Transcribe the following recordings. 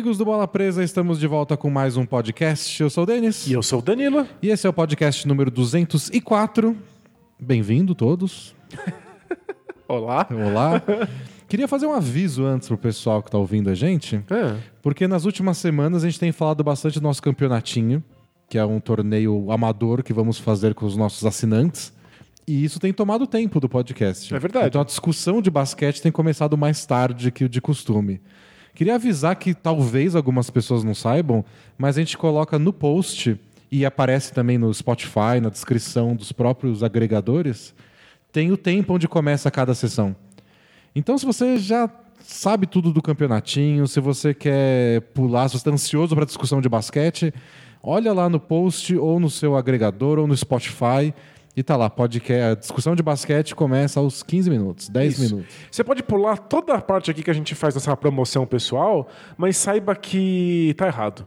amigos do Bola Presa? Estamos de volta com mais um podcast. Eu sou o Denis. E eu sou o Danilo. E esse é o podcast número 204. Bem-vindo todos. Olá. Olá. Queria fazer um aviso antes pro pessoal que tá ouvindo a gente, É. porque nas últimas semanas a gente tem falado bastante do nosso campeonatinho, que é um torneio amador que vamos fazer com os nossos assinantes. E isso tem tomado tempo do podcast. É verdade. Então a discussão de basquete tem começado mais tarde que o de costume. Queria avisar que talvez algumas pessoas não saibam, mas a gente coloca no post e aparece também no Spotify, na descrição dos próprios agregadores, tem o tempo onde começa cada sessão. Então, se você já sabe tudo do campeonatinho, se você quer pular, se você está ansioso para discussão de basquete, olha lá no post ou no seu agregador ou no Spotify e tá lá, podcast, a discussão de basquete começa aos 15 minutos, 10 Isso. minutos. Você pode pular toda a parte aqui que a gente faz nessa promoção pessoal, mas saiba que tá errado.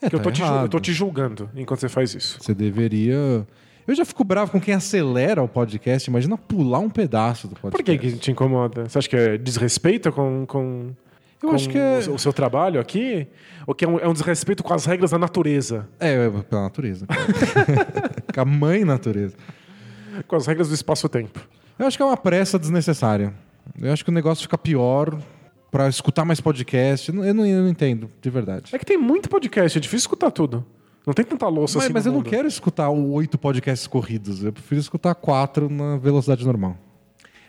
É, que eu, tá tô te, ju- errado. eu tô te julgando enquanto você faz isso. Você deveria. Eu já fico bravo com quem acelera o podcast, imagina pular um pedaço do podcast. Por que, que te incomoda? Você acha que é desrespeito com, com, Eu com acho que é- o seu- o seu trabalho aqui? Ou que é um, é um desrespeito com as regras da natureza? É, é pela natureza. com a mãe natureza. Com as regras do espaço-tempo? Eu acho que é uma pressa desnecessária. Eu acho que o negócio fica pior pra escutar mais podcast. Eu não, eu não- não entendo, de verdade. É que tem muito podcast, é difícil escutar tudo. Não tem tanta louça Mas, assim mas eu não mundo. quero escutar oito podcasts corridos. Eu prefiro escutar quatro na velocidade normal.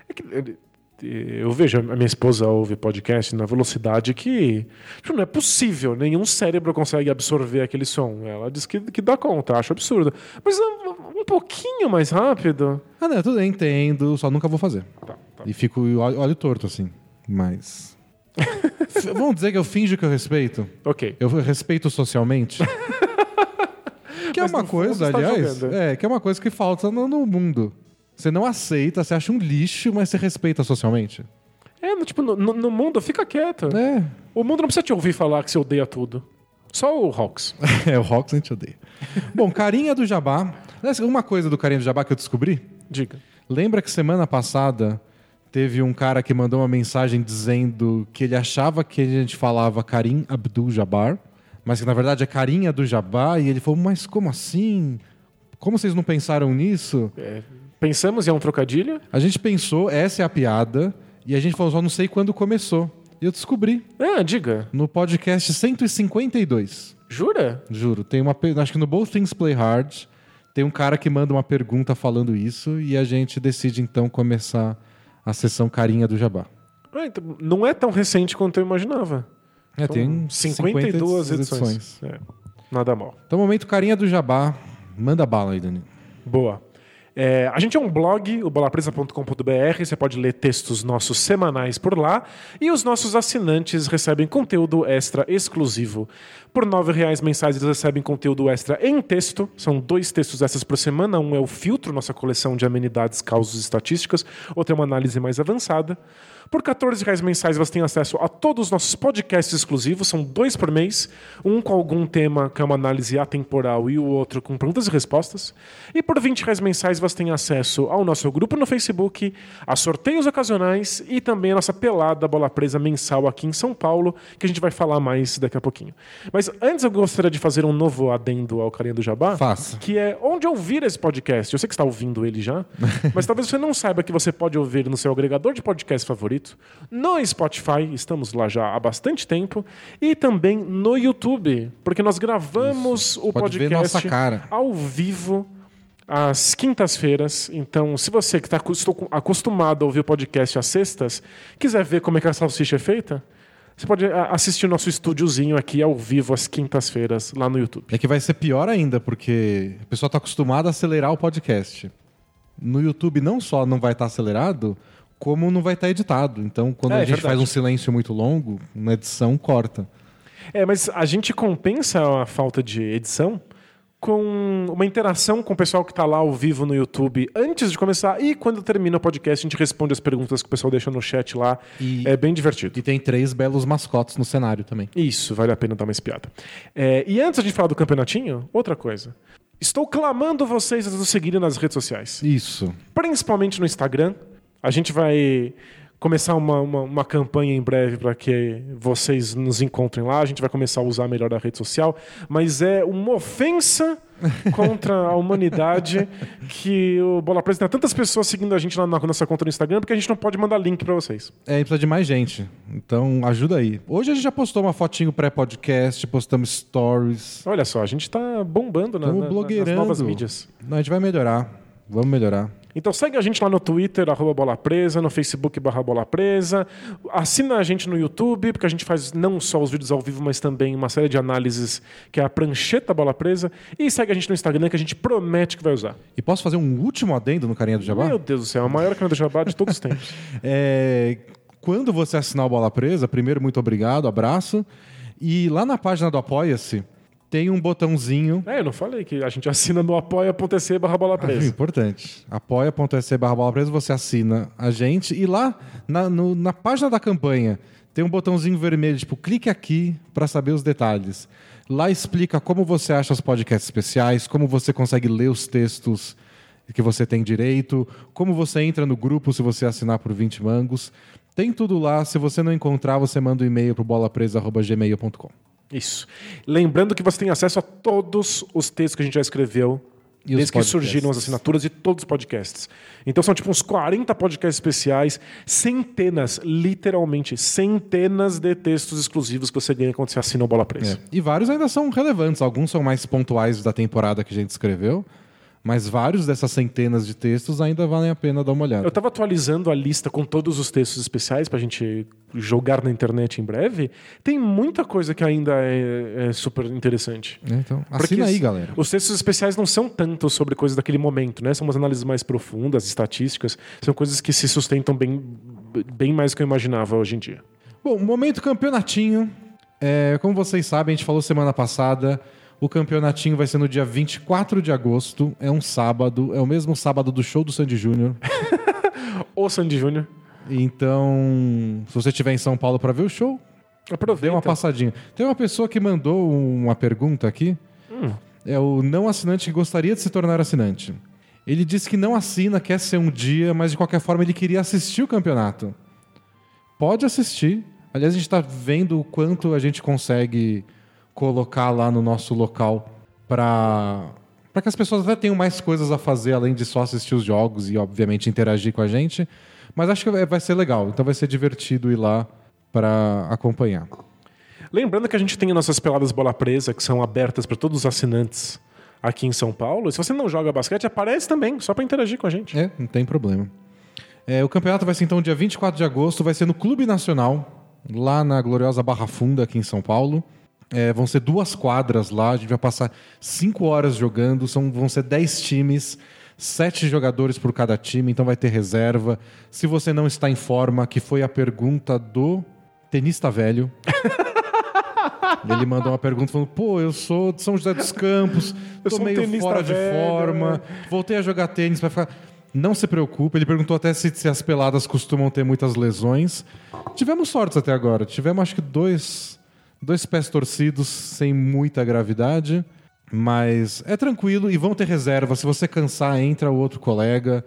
É que, eh, eu vejo a minha esposa ouve podcast na velocidade que tipo, não é possível, nenhum cérebro consegue absorver aquele som. Ela diz que, que dá conta, acho absurdo. Mas um, um pouquinho mais rápido. Ah, não, tudo bem, entendo, só nunca vou fazer. Tá, tá. E fico olho, olho torto, assim. Mas. Vamos dizer que eu finjo que eu respeito? Ok. Eu respeito socialmente? que é Mas uma no fundo coisa, tá aliás. julgando. É, que é uma coisa que falta no, no mundo. Você não aceita, você acha um lixo, mas você respeita socialmente. É, no, tipo, no, no- mundo, fica quieto. É. O mundo não precisa te ouvir falar que você odeia tudo. Só o Hawks. É, o Rox a gente odeia. Bom, carinha do Jabá. Uma coisa do carinha do Jabá que eu descobri. Diga. Lembra que semana passada teve um cara que mandou uma mensagem dizendo que ele achava que a gente falava Karim Abdul Jabbar, mas que na verdade é carinha do Jabá, e ele falou, mas como assim? Como vocês não pensaram nisso? É, pensamos em um trocadilho? A gente pensou, essa é a piada, e a gente falou, só não sei quando começou. E eu descobri, Ah, diga. no podcast 152. Jura? Juro, tem uma. Acho que no Both Things Play Hard tem um cara que manda uma pergunta falando isso e a gente decide então começar a sessão carinha do Jabá. Ah, então, não é tão recente quanto eu imaginava. É, tem São 52 50 edições. É, nada mal. Então, momento carinha do Jabá. Manda bala aí, Dani. Boa. É, a gente é um blog, o bolapresa.com.br, você pode ler textos nossos semanais por lá e os nossos assinantes recebem conteúdo extra exclusivo. Por 9 reais mensais eles recebem conteúdo extra em texto, são dois textos extras por semana, um é o filtro, nossa coleção de amenidades, causos e estatísticas, outro é uma análise mais avançada. Por 14 reais mensais você tem acesso a todos os nossos podcasts exclusivos, são dois por mês, um com algum tema que é uma análise atemporal e o outro com perguntas e respostas. E por 20 reais mensais você tem acesso ao nosso grupo no Facebook, a sorteios ocasionais e também a nossa pelada bola presa mensal aqui em São Paulo, que a gente vai falar mais daqui a pouquinho. Mas antes eu gostaria de fazer um novo adendo ao carinha do Jabá. Faça. Que é onde ouvir esse podcast. Eu sei que você está ouvindo ele já, mas talvez você não saiba que você pode ouvir no seu agregador de podcast favorito, no Spotify, estamos lá já há bastante tempo, e também no YouTube, porque nós gravamos o Pode podcast ao vivo às quintas-feiras. Então, se você que está acostumado a ouvir o podcast às sextas, quiser ver como é que a salsicha é feita, você pode assistir o nosso estúdiozinho aqui ao vivo às quintas-feiras lá no YouTube. É que vai ser pior ainda, porque o pessoal tá acostumado a acelerar o podcast. No YouTube não só não vai estar acelerado, como não vai estar editado. Então, quando É, a é gente verdade. faz um silêncio muito longo, na edição corta. É, mas a gente compensa a falta de edição com uma interação com o pessoal que está lá ao vivo no YouTube antes de começar e quando termina o podcast a gente responde as perguntas que o pessoal deixa no chat lá. E- É bem divertido. E tem três belos mascotes no cenário também. Isso, vale a pena dar uma espiada. É, e antes de falar do campeonatinho, outra coisa. Estou clamando vocês a nos seguirem nas redes sociais Isso. principalmente no Instagram. A gente vai começar uma, uma, uma campanha em breve para que vocês nos encontrem lá. A gente vai começar a usar melhor a rede social, mas é uma ofensa contra a humanidade que o Bola Presa tem tantas pessoas seguindo a gente lá na nossa conta no Instagram porque a gente não pode mandar link para vocês. É, precisa de mais gente. Então ajuda aí. Hoje a gente já postou uma fotinho pré-podcast, postamos stories. Olha só, a gente tá bombando na, na, nas novas mídias. Não, a gente vai melhorar. Vamos melhorar. Então segue a gente lá no Twitter, arroba Bola Presa, no Facebook barra Bola Presa. Assina a gente no YouTube, porque a gente faz não só os vídeos ao vivo, mas também uma série de análises que é a prancheta Bola Presa. E segue a gente no Instagram, que a gente promete que vai usar. E posso fazer um último adendo no Carinha do Jabá? Meu Deus do céu, a maior Carinha do Jabá de todos os tempos. é, quando você assinar o Bola Presa, primeiro, muito obrigado, abraço. E lá na página do Apoia-se, tem um botãozinho. É, eu não falei que a gente assina no apoia.se barra bola presa. Ah, importante. apoia.se barra bola presa, você assina a gente e lá na, no, na página da campanha tem um botãozinho vermelho, tipo, clique aqui para saber os detalhes. Lá explica como você acha os podcasts especiais, como você consegue ler os textos que você tem direito, como você entra no grupo se você assinar por 20 mangos. Tem tudo lá. Se você não encontrar, você manda um e-mail para bolapresa.gmail.com. Isso. Lembrando que você tem acesso a todos os textos que a gente já escreveu e desde que surgiram as assinaturas de todos os podcasts. Então são tipo uns 40 podcasts especiais, centenas, literalmente, centenas de textos exclusivos que você ganha quando você assina o Bola Presa. É. E vários ainda são relevantes, alguns são mais pontuais da temporada que a gente escreveu. Mas vários dessas centenas de textos ainda valem a pena dar uma olhada. Eu estava atualizando a lista com todos os textos especiais para a gente jogar na internet em breve. Tem muita coisa que ainda é, é super interessante. É, então, assina aí, galera. Os textos especiais não são tanto sobre coisas daquele momento, né? São umas análises mais profundas, estatísticas. São coisas que se sustentam bem, bem mais do que eu imaginava hoje em dia. Bom, momento campeonatinho. É, como vocês sabem, a gente falou semana passada o campeonatinho vai ser no dia 24 de agosto, é um sábado, é o mesmo sábado do show do Sandy Júnior. o Sandy Júnior. Então, se você estiver em São Paulo para ver o show, aproveita. Dê uma passadinha. Tem uma pessoa que mandou uma pergunta aqui. Hum. É o não assinante que gostaria de se tornar assinante. Ele disse que não assina, quer ser um dia, mas de qualquer forma ele queria assistir o campeonato. Pode assistir. Aliás, a gente está vendo o quanto a gente consegue colocar lá no nosso local para para que as pessoas até tenham mais coisas a fazer além de só assistir os jogos e obviamente interagir com a gente. Mas acho que vai ser legal, então vai ser divertido ir lá para acompanhar. Lembrando que a gente tem nossas peladas bola presa que são abertas para todos os assinantes aqui em São Paulo. Se você não joga basquete, aparece também, só para interagir com a gente. É, não tem problema. É, o campeonato vai ser então dia 24 de agosto, vai ser no Clube Nacional, lá na gloriosa Barra Funda, aqui em São Paulo. É, vão ser duas quadras lá, a gente vai passar cinco horas jogando, são, vão ser dez times, sete jogadores por cada time, então vai ter reserva. Se você não está em forma, que foi a pergunta do tenista velho. Ele mandou uma pergunta falando: pô, eu sou de São José dos Campos, tô meio fora velho, de forma, né? voltei a jogar tênis para ficar. Não se preocupe, ele perguntou até se, se, as peladas costumam ter muitas lesões. Tivemos sorte até agora. Tivemos acho que dois, Dois pés torcidos sem muita gravidade, mas é tranquilo e vão ter reserva. Se você cansar, entra o outro colega.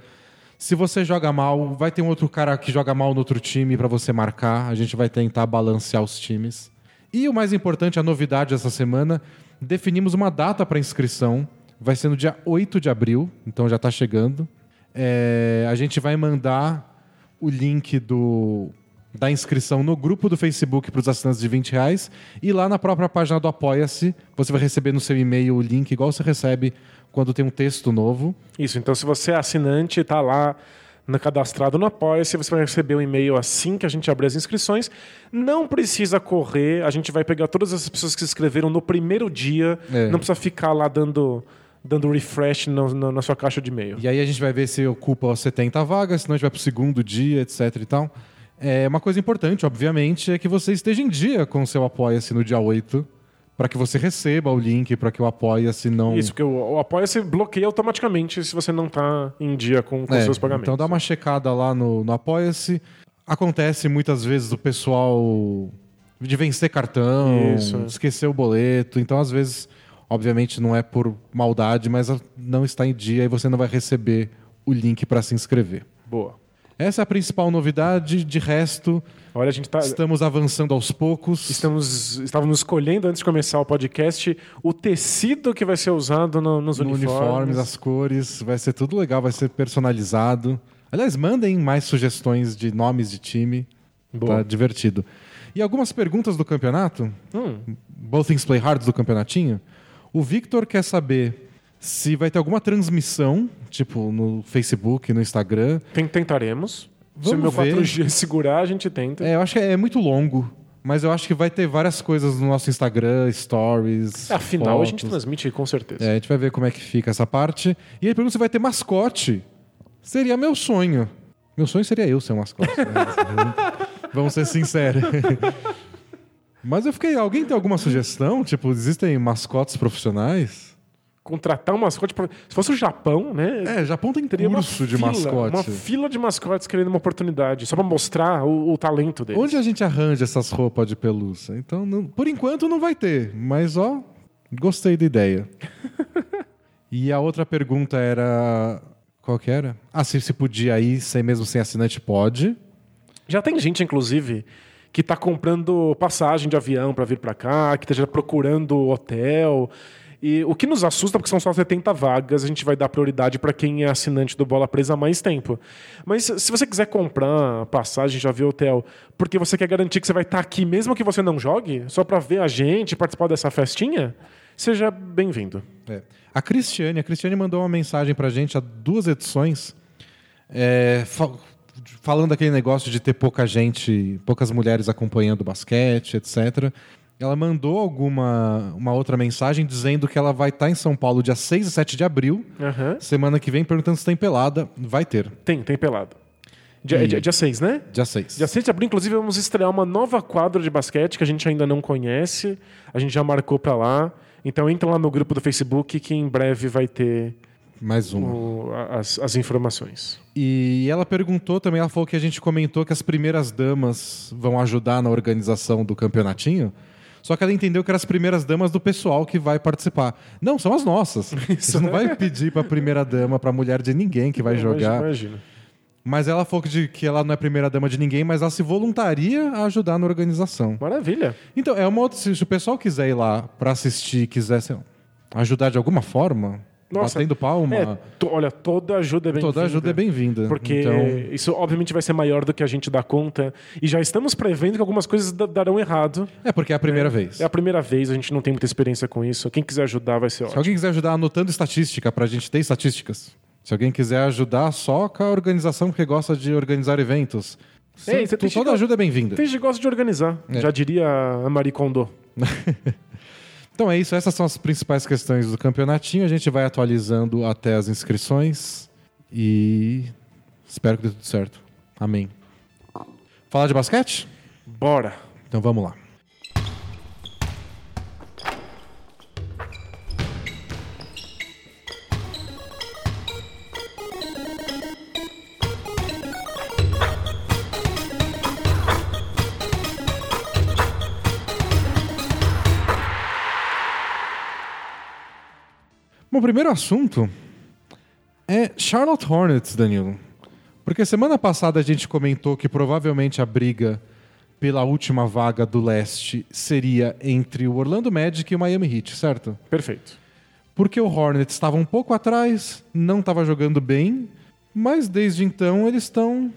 Se você joga mal, vai ter um outro cara que joga mal no outro time para você marcar. A gente vai tentar balancear os times. E o mais importante, a novidade dessa semana, definimos uma data para inscrição. Vai ser no dia 8 de abril, então já está chegando. É, a gente vai mandar o link do da inscrição no grupo do Facebook para os assinantes de 20 reais e lá na própria página do Apoia-se você vai receber no seu e-mail o link igual você recebe quando tem um texto novo. Isso, então se você é assinante está lá no cadastrado no Apoia-se, você vai receber um e-mail assim que a gente abrir as inscrições. Não precisa correr, a gente vai pegar todas as pessoas que se inscreveram no primeiro dia, é. não precisa ficar lá dando dando refresh no, no, na sua caixa de e-mail. E aí a gente vai ver se ocupa 70 vagas, senão a gente vai para o segundo dia, etc e tal. É, uma coisa importante, obviamente, é que você esteja em dia com o seu Apoia-se no dia 8 para que você receba o link para que o Apoia-se não. Isso, porque o, o Apoia-se bloqueia automaticamente se você não está em dia com, com é, seus pagamentos. Então dá uma checada lá no, no Apoia-se. Acontece muitas vezes o pessoal de vencer cartão, Isso. esquecer o boleto. Então, às vezes, obviamente, não é por maldade, mas não está em dia e você não vai receber o link para se inscrever. Boa. Essa é a principal novidade. De resto, Olha, a gente tá. estamos avançando aos poucos. Estamos, estávamos escolhendo antes de começar o podcast o tecido que vai ser usado no- nos no uniformes. uniformes, as cores, vai ser tudo legal, vai ser personalizado. Aliás, mandem mais sugestões de nomes de time. Boa. Tá divertido. E algumas perguntas do campeonato, Hum, Both Things Play Hard do campeonatinho. O Victor quer saber se vai ter alguma transmissão, tipo no Facebook, no Instagram. ten- tentaremos. Se o Vamos meu ver. 4G segurar, a gente tenta. É, eu acho que é muito longo, mas eu acho que vai ter várias coisas no nosso Instagram, stories. Afinal, a gente fotos. transmite com certeza. É, a gente vai ver como é que fica essa parte. E ele pergunta se vai ter mascote. Seria meu sonho. Meu sonho seria eu ser um mascote. né? Vamos ser sinceros. Mas eu fiquei. Alguém tem alguma sugestão? Tipo, existem mascotes profissionais? Contratar um mascote. pra- Se fosse o Japão, né? É, Japão tem Teria uma curso de fila, mascote. Uma fila de mascotes querendo uma oportunidade, só pra mostrar o, o talento deles. Onde a gente arranja essas roupas de pelúcia? Então, não- por enquanto não vai ter, mas ó, gostei da ideia. e a outra pergunta era. Qual que era? Ah, se, se podia ir sem, mesmo sem assinante, pode. Já tem gente, inclusive, que tá comprando passagem de avião pra vir pra cá, que esteja procurando hotel. E o que nos assusta, porque são só 70 vagas, a gente vai dar prioridade pra quem é assinante do Bola Presa há mais tempo. Mas se você quiser comprar passagem de avião hotel, porque você quer garantir que você vai estar aqui mesmo que você não jogue, só pra ver a gente, participar dessa festinha, seja bem-vindo. É. A Cristiane, a Cristiane mandou uma mensagem pra gente há duas edições, é, fa- falando aquele negócio de ter pouca gente, poucas mulheres acompanhando o basquete, etc. Ela mandou alguma uma outra mensagem dizendo que ela vai estar em São Paulo dia 6 e 7 de abril, Aham. semana que vem, perguntando se tem pelada. Vai ter, Tem, tem pelado. Dia, E- dia, dia 6, né? dia 6. Dia 6 de abril, inclusive, vamos estrear uma nova quadra de basquete que a gente ainda não conhece. A gente já marcou pra lá. Então entra lá no grupo do Facebook que em breve vai ter Mais uma. o- as, as informações. E ela perguntou também, ela falou que a gente comentou que as primeiras damas vão ajudar na organização do campeonatinho. Só que ela entendeu que eram as primeiras damas do pessoal que vai participar. Não, são as nossas. Você não vai pedir pra primeira dama, pra mulher de ninguém que vai jogar. Imagina. Mas ela falou que, que ela não é primeira dama de ninguém, mas ela se voluntaria a ajudar na organização. Maravilha. Então, é uma outra. Se o pessoal quiser ir lá pra assistir, quiser sei ajudar de alguma forma, Nossa, batendo palma, É, to- olha, toda ajuda é bem-vinda. toda ajuda é bem-vinda. Porque Então, isso obviamente vai ser maior do que a gente dá conta. E já estamos prevendo que algumas coisas da- darão errado. é porque é a primeira vez. É a primeira vez, a gente não tem muita experiência com isso. Quem quiser ajudar vai ser Se ótimo. alguém quiser ajudar anotando estatística, pra gente ter estatísticas. Se alguém quiser ajudar só com a organização que gosta de organizar eventos. Ei, sim, toda ajuda é bem-vinda. Tem gente que gosta de organizar. É. Já diria a Marie Kondo. Então é isso, essas são as principais questões do campeonatinho. A gente vai atualizando até as inscrições e espero que dê tudo certo. Amém. Falar de basquete? Bora. Então vamos lá. O primeiro assunto é Charlotte Hornets, Danilo. Porque semana passada a gente comentou que provavelmente a briga pela última vaga do leste seria entre o Orlando Magic e o Miami Heat, certo? Perfeito. Porque o Hornets estava um pouco atrás, não estava jogando bem, mas desde então eles estão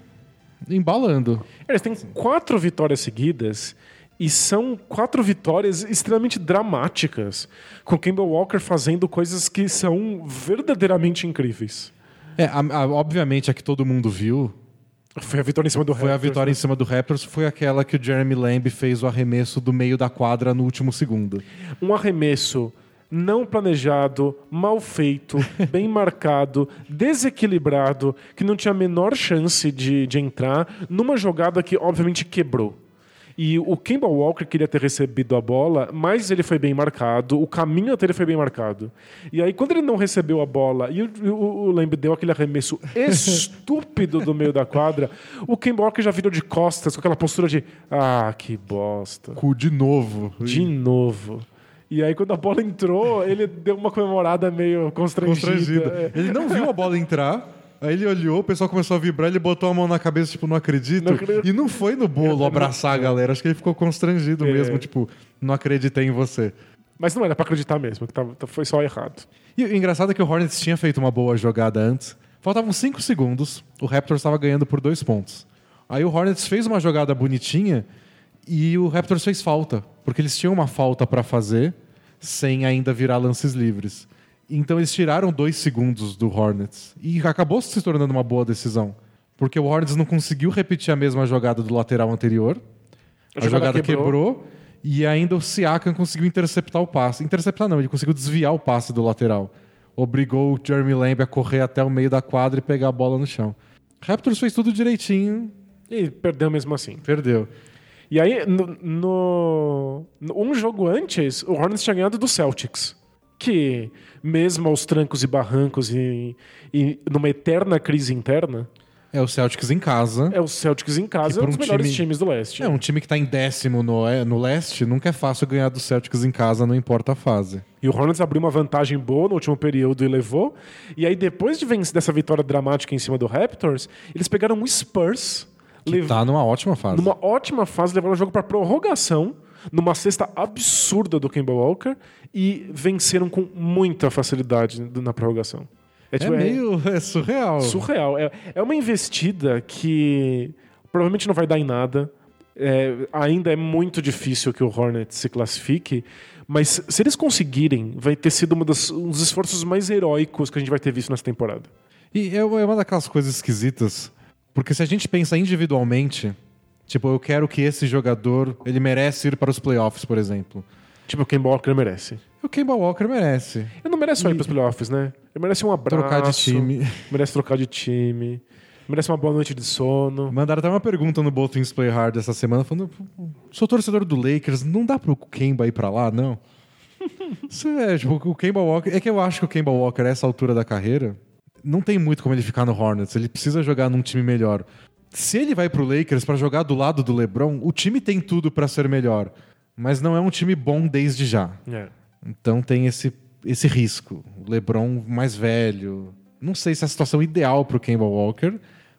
embalando. Eles têm quatro vitórias seguidas e são quatro vitórias extremamente dramáticas, com Campbell Walker fazendo coisas que são verdadeiramente incríveis. É, a- a- obviamente a que todo mundo viu Foi a vitória em cima do foi a Raptors, vitória em cima do Raptors, foi aquela que o Jeremy Lamb fez o arremesso do meio da quadra no último segundo. Um arremesso não planejado, mal feito, bem marcado, desequilibrado, que não tinha a menor chance de, de entrar, numa jogada que obviamente quebrou. E o Kemba Walker queria ter recebido a bola, mas ele foi bem marcado, o caminho até ele foi bem marcado. E aí, quando ele não recebeu a bola e o, o, o Lamb deu aquele arremesso estúpido do meio da quadra, o Kemba Walker já virou de costas com aquela postura de ah, que bosta. Cu de novo. De novo. E aí, quando a bola entrou, ele deu uma comemorada meio constrangida. constrangido. É. Ele não viu a bola entrar, Aí ele olhou, o pessoal começou a vibrar, ele botou a mão na cabeça, tipo, não acredito. Não acredito. E não foi no bolo abraçar a galera. Acho que ele ficou constrangido É. mesmo, tipo, não acreditei em você. Mas não era pra acreditar mesmo, que tava, foi só errado. E o engraçado é que o Hornets tinha feito uma boa jogada antes. Faltavam 5 segundos, o Raptors estava ganhando por dois pontos. Aí o Hornets fez uma jogada bonitinha e o Raptors fez falta, porque eles tinham uma falta para fazer sem ainda virar lances livres. Então eles tiraram dois segundos do Hornets e acabou se tornando uma boa decisão, porque o Hornets não conseguiu repetir a mesma jogada do lateral anterior. A, A jogada jogada quebrou. quebrou. e ainda o Siakam conseguiu interceptar o passe. Interceptar não, ele conseguiu desviar o passe do lateral. Obrigou o Jeremy Lamb a correr até o meio da quadra e pegar a bola no chão. Raptors fez tudo direitinho, E perdeu mesmo assim. perdeu. E aí, no, no- um jogo antes, o Hornets tinha ganhado do Celtics. Que, mesmo aos trancos e barrancos e, e numa eterna crise interna, É o Celtics em casa. é o Celtics em casa, Que é um dos um melhores time- times do leste. É um time que tá em décimo no, é, no leste, nunca é fácil ganhar do Celtics em casa, não importa a fase. E o Hornets abriu uma vantagem boa no último período e levou. E aí, depois de vencer dessa vitória dramática em cima do Raptors, eles pegaram o Spurs, lev- Tá numa ótima fase. numa ótima fase, levaram o jogo para prorrogação, numa cesta absurda do Kemba Walker, e venceram com muita facilidade na prorrogação. É tipo, meio é surreal. surreal. É, é uma investida que provavelmente não vai dar em nada. É, ainda é muito difícil que o Hornets se classifique, mas se eles conseguirem, vai ter sido uma das- um dos esforços mais heróicos que a gente vai ter visto nessa temporada. E é é uma daquelas coisas esquisitas, porque se a gente pensa individualmente, tipo, eu quero que esse jogador, ele merece ir para os playoffs, por exemplo. Tipo, o Kemba Walker merece. O Kemba Walker merece. Ele não merece só ir pros playoffs, né? Ele merece um abraço. Trocar de time. Merece trocar de time. Merece uma boa noite de sono. Mandaram até uma pergunta no Botwings Play Hard essa semana, falando: sou torcedor do Lakers, não dá pro Kemba ir pra lá, não? É, tipo, o Kemba Walker. É que eu acho que o Kemba Walker, a essa altura da carreira, não tem muito como ele ficar no Hornets. Ele precisa jogar num time melhor. Se ele vai pro Lakers pra jogar do lado do LeBron, o time tem tudo pra ser melhor. Mas não é um time bom desde já. É. Então tem esse, esse risco. O LeBron mais velho. Não sei se é a situação ideal pro Kemba Walker,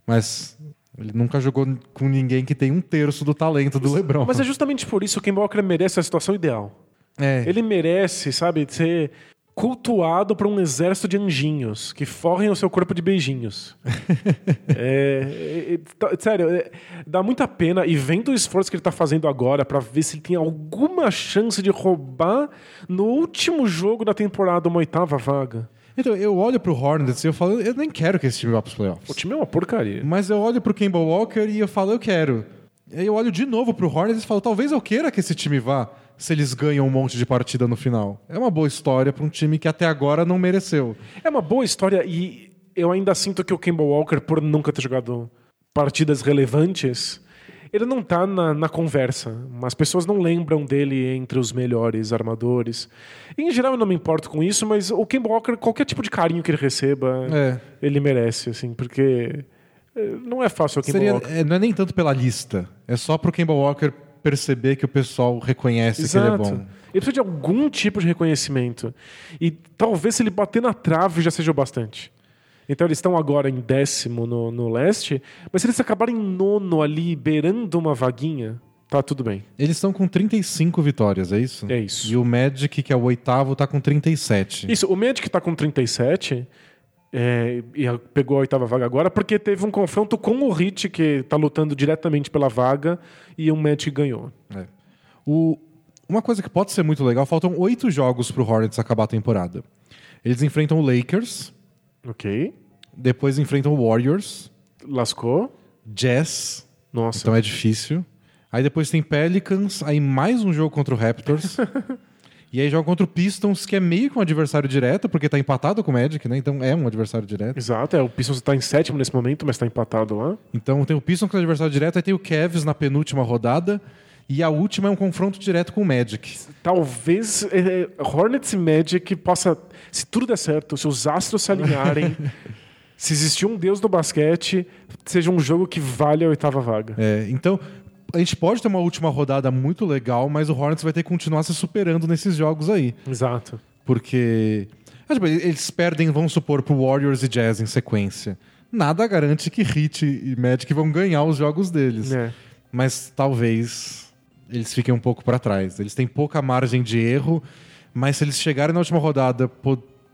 mas ele nunca jogou com ninguém que tem um terço do talento do LeBron. Mas é justamente por isso que o Kemba Walker merece a situação ideal. É, Ele merece, sabe, ser cultuado por um exército de anjinhos que forrem o seu corpo de beijinhos. É, é, é, tá- sério, é, dá muita pena e vendo o esforço que ele tá fazendo agora pra ver se ele tem alguma chance de roubar no último jogo da temporada uma oitava vaga. Então, eu olho pro Hornets e eu falo, eu nem quero que esse time vá pros playoffs. O time é uma porcaria. Mas eu olho pro Kemba Walker e eu falo, eu quero. Aí eu olho de novo pro Hornets e falo, talvez eu queira que esse time vá se eles ganham um monte de partida no final. É uma boa história pra um time que até agora não mereceu. É uma boa história e eu ainda sinto que o Kemba Walker, por nunca ter jogado partidas relevantes, ele não tá na, na conversa. As pessoas não lembram dele entre os melhores armadores. Em geral, eu não me importo com isso, mas o Kemba Walker, qualquer tipo de carinho que ele receba, É. ele merece, assim, porque eh, não é fácil o Kemba Seria, Walker. é, não é nem tanto pela lista. É só pro Kemba Walker perceber que o pessoal reconhece que ele é bom. Ele precisa de algum tipo de reconhecimento. E talvez se ele bater na trave já seja o bastante. Então eles estão agora em décimo no, no leste, mas se eles acabarem em nono ali, beirando uma vaguinha, tá tudo bem. Eles estão com 35 vitórias, é isso? É isso. E o Magic, que é o oitavo, tá com 37. Isso, o Magic tá com 37 é, e pegou a oitava vaga agora porque teve um confronto com o Heat, que tá lutando diretamente pela vaga, e o Magic ganhou. É. O- uma coisa que pode ser muito legal, faltam oito jogos pro Hornets acabar a temporada. Eles enfrentam o Lakers, Ok. depois enfrentam o Warriors, Lascou. Jazz, Nossa. então é difícil. Aí depois tem Pelicans, aí mais um jogo contra o Raptors. e aí joga contra o Pistons, que é meio que um adversário direto, porque tá empatado com o Magic, né? Então é um adversário direto. Exato, é, o Pistons tá em sétimo nesse momento, mas tá empatado lá. Então tem o Pistons que é adversário direto, aí tem o Cavs na penúltima rodada. E a última é um confronto direto com o Magic. Talvez é, Hornets e Magic possa, se tudo der certo, se os astros se alinharem, se existir um deus do basquete, seja um jogo que vale a oitava vaga. É, então, a gente pode ter uma última rodada muito legal, mas o Hornets vai ter que continuar se superando nesses jogos aí. Exato. Porque. ah, tipo, eles perdem, vamos supor, pro Warriors e Jazz em sequência. nada garante que Heat e Magic vão ganhar os jogos deles. É. Mas talvez eles fiquem um pouco para trás. Eles têm pouca margem de erro, mas se eles chegarem na última rodada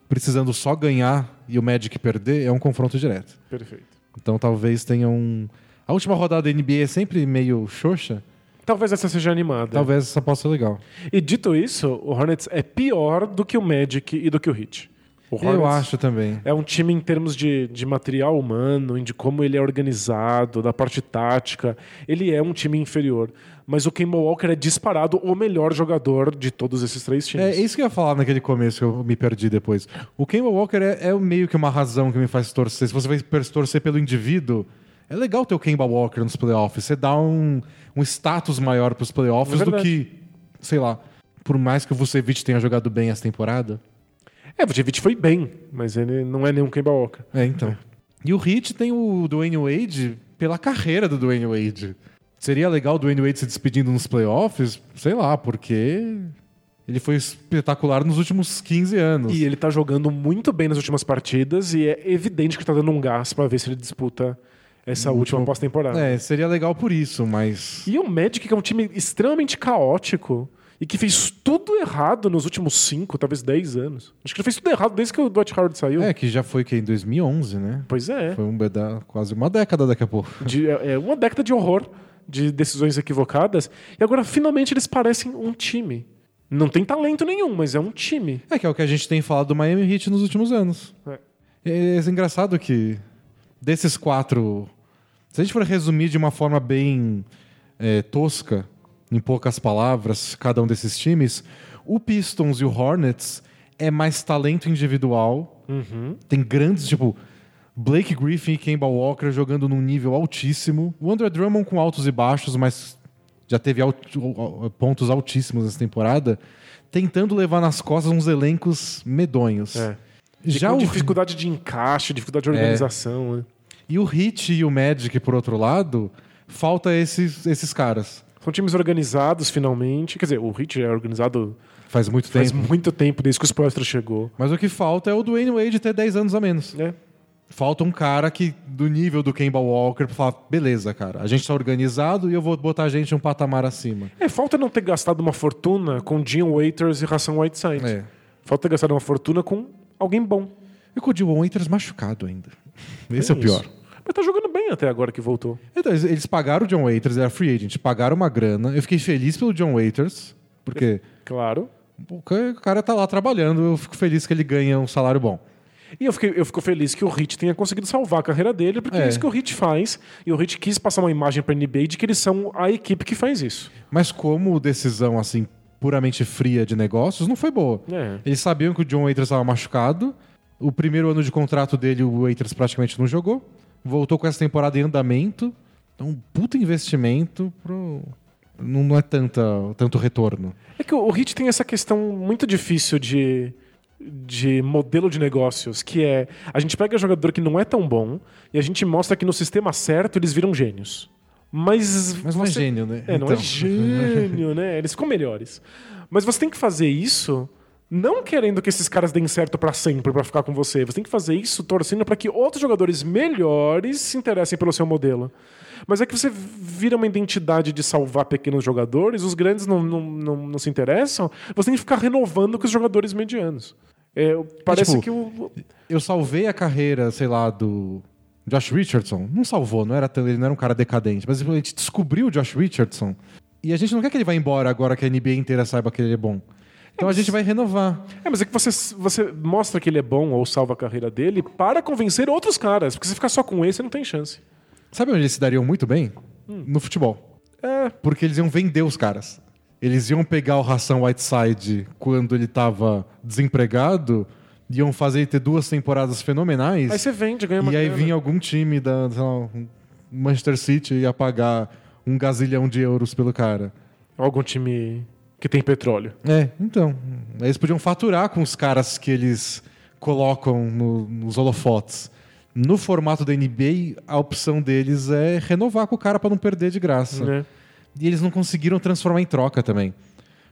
precisando só ganhar e o Magic perder, é um confronto direto. Perfeito. Então talvez tenham. Um... A última rodada da NBA é sempre meio xoxa. Talvez essa seja animada. Talvez essa possa ser legal. E dito isso, o Hornets é pior do que o Magic e do que o Heat. O Eu acho também. É um time em termos de, de material humano, de como ele é organizado, da parte tática. Ele é um time inferior. Mas o Kemba Walker é disparado o melhor jogador de todos esses três times. É isso que eu ia falar naquele começo que eu me perdi depois. O Kemba Walker é, é meio que uma razão que me faz torcer. Se você vai torcer pelo indivíduo, é legal ter o Kemba Walker nos playoffs. Você dá um, um status maior para os playoffs É do que, sei lá, por mais que o Vucevic tenha jogado bem essa temporada. É, o Vucevic foi bem, mas ele não é nenhum Kemba Walker. É, então. E o Heat tem o Dwayne Wade pela carreira do Dwayne Wade. Seria legal o Dwayne Wade se despedindo nos playoffs? Sei lá, porque ele foi espetacular nos últimos 15 anos. E ele tá jogando muito bem nas últimas partidas e é evidente que tá dando um gás pra ver se ele disputa essa última pós-temporada. É, seria legal por isso, mas. E o Magic, que é um time extremamente caótico e que fez tudo errado nos últimos 5, talvez 10 anos. Acho que ele fez tudo errado desde que o Dwight Howard saiu. É, que já foi que em 2011, né? Pois é. Foi um beda- quase uma década daqui a pouco. De- é uma década de horror, de decisões equivocadas. E agora, finalmente, eles parecem um time. Não tem talento nenhum, mas é um time. É que é o que a gente tem falado do Miami Heat nos últimos anos. É. É, é engraçado que desses quatro, se a gente for resumir de uma forma bem é, tosca, em poucas palavras, cada um desses times, o Pistons e o Hornets é mais talento individual. Tem grandes, tipo, Blake Griffin e Kemba Walker jogando num nível altíssimo. O Andrew Drummond com altos e baixos, mas já teve alt- pontos altíssimos nessa temporada, tentando levar nas costas uns elencos medonhos. É. Já com o, dificuldade de encaixe, dificuldade de organização. né? E o Heat e o Magic, por outro lado, falta esses, esses caras. São times organizados, finalmente. Quer dizer, o Heat é organizado Faz muito faz tempo. muito tempo, desde que o Spoelstra chegou. Mas o que falta é o Dwayne Wade ter 10 anos a menos. É. Falta um cara que do nível do Kemba Walker pra falar, beleza, cara, a gente tá organizado e eu vou botar a gente um patamar acima. É, falta não ter gastado uma fortuna com Jim Waiters e Ração Whiteside. É. Falta ter gastado uma fortuna com alguém bom. E com o Dion Waiters machucado ainda. Esse é, o isso. Mas tá jogando bem até agora que voltou. Então, eles- eles pagaram o John Waiters, era free agent, pagaram uma grana. Eu fiquei feliz pelo John Waiters, porque Claro. o ca- o cara tá lá trabalhando, eu fico feliz que ele ganha um salário bom. E eu, fiquei, eu fico feliz que o Hit tenha conseguido salvar a carreira dele, porque é, É. isso que o Hit faz. E o Hit quis passar uma imagem pra NBA de que eles são a equipe que faz isso. Mas como decisão assim puramente fria de negócios, não foi boa. É. Eles sabiam que o John Waiters estava machucado. O primeiro ano de contrato dele, o Waiters praticamente não jogou. Voltou com essa temporada em andamento. Então, um puta investimento pro... não, não é tanta, tanto retorno. É que o o Hit tem essa questão muito difícil de, de modelo de negócios, que é a gente pega jogador que não é tão bom e a gente mostra que no sistema certo eles viram gênios. Mas, Mas não é você- gênio, né? É, não é Então. gênio, né? Eles ficam melhores. Mas você tem que fazer isso não querendo que esses caras deem certo pra sempre, pra ficar com você. Você tem que fazer isso torcendo pra que outros jogadores melhores se interessem pelo seu modelo. Mas é que você vira uma identidade de salvar pequenos jogadores, os grandes não, não, não, não se interessam, você tem que ficar renovando com os jogadores medianos. É, parece tipo, que o. Eu salvei a carreira, sei lá, do Josh Richardson. Não salvou, não era ele não era um cara decadente, mas a gente descobriu o Josh Richardson. E a gente não quer que ele vá embora agora que a NBA inteira saiba que ele é bom. Então a gente vai renovar. É, mas é que você, você mostra que ele é bom ou salva a carreira dele para convencer outros caras. Porque se ficar só com esse, não tem chance. Sabe onde eles se dariam muito bem? No futebol. É, Porque eles iam vender os caras. Eles iam pegar o Ração Whiteside quando ele tava desempregado, iam fazer ele ter duas temporadas fenomenais. aí você vende, ganha uma E aí grana. vinha algum time da lá, Manchester City e ia pagar um gazilhão de euros pelo cara. Algum time que tem petróleo. É, então. Eles podiam faturar com os caras que eles colocam no- nos holofotes. No formato da NBA, a opção deles é renovar com o cara para não perder de graça. Né? E eles não conseguiram transformar em troca também.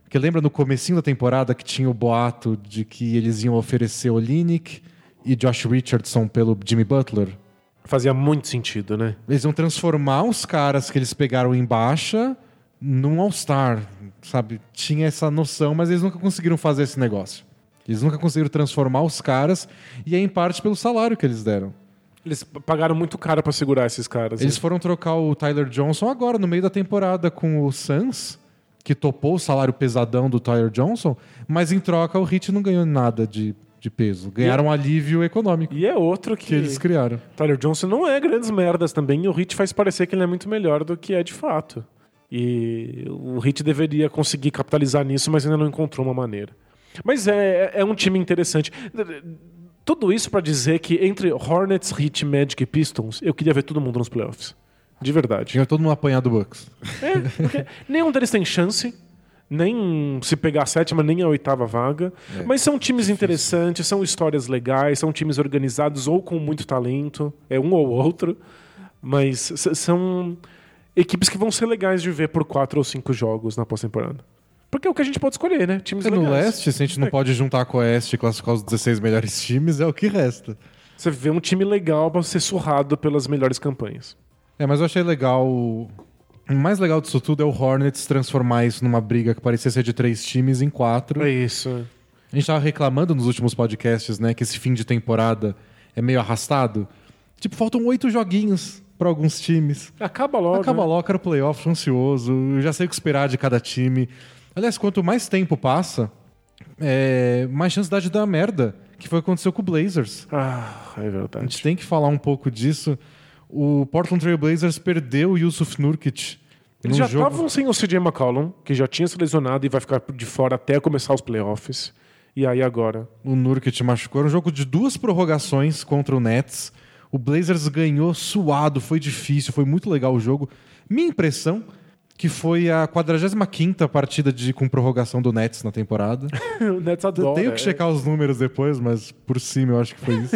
Porque lembra no comecinho da temporada que tinha o boato de que eles iam oferecer o Linick e Josh Richardson pelo Jimmy Butler? Fazia muito sentido, né? Eles iam transformar os caras que eles pegaram em baixa num All-Star, sabe? Tinha essa noção, mas eles nunca conseguiram fazer esse negócio. Eles nunca conseguiram transformar os caras, e é em parte pelo salário que eles deram. Eles pagaram muito caro para segurar esses caras. Eles né? foram trocar o Tyler Johnson agora, no meio da temporada, com o Suns, que topou o salário pesadão do Tyler Johnson, mas em troca o Heat não ganhou nada de, de peso. Ganharam um alívio econômico E é outro que, que eles criaram. Tyler Johnson não é grandes merdas também, e o Hit faz parecer que ele é muito melhor do que é de fato. E o Hit deveria conseguir capitalizar nisso, mas ainda não encontrou uma maneira. Mas é, é um time interessante. Tudo isso para dizer que entre Hornets, Heat, Magic e Pistons, eu queria ver todo mundo nos playoffs. De verdade. Tinha todo mundo apanhado do Bucks. É, porque nenhum deles tem chance, nem se pegar a sétima, nem a oitava vaga. É, Mas são times interessantes, são histórias legais, são times organizados ou com muito talento, é um ou outro. Mas são equipes que vão ser legais de ver por quatro ou cinco jogos na pós-temporada. Porque é o que a gente pode escolher, né? Times no legais. leste, se a gente não É. pode juntar com o oeste e classificar os 16 melhores times, é o que resta. Você vê um time legal pra ser surrado pelas melhores campanhas. É, mas eu achei legal. O mais legal disso tudo é o Hornets transformar isso numa briga que parecia ser de três times em quatro. É isso. A gente tava reclamando nos últimos podcasts, né, que esse fim de temporada é meio arrastado. Tipo, faltam oito joguinhos pra alguns times. Acaba logo. Acaba né? logo, quero playoff, ansioso. Eu já sei o que esperar de cada time. Aliás, quanto mais tempo passa, é, mais chance dá de dar merda. Que foi o que aconteceu com o Blazers. Ah, é A verdade. gente tem que falar um pouco disso. O Portland Trail Blazers perdeu o Yusuf Nurkic. Eles já jogo- estavam sem o CJ McCollum, que já tinha se lesionado e vai ficar de fora até começar os playoffs. E aí agora? O Nurkic machucou. Era um jogo de duas prorrogações contra o Nets. O Blazers ganhou suado, foi difícil, foi muito legal o jogo. Minha impressão que foi a 45ª partida de, com prorrogação do Nets na temporada. o Nets adora. Tenho que checar os números depois, mas por cima eu acho que foi isso.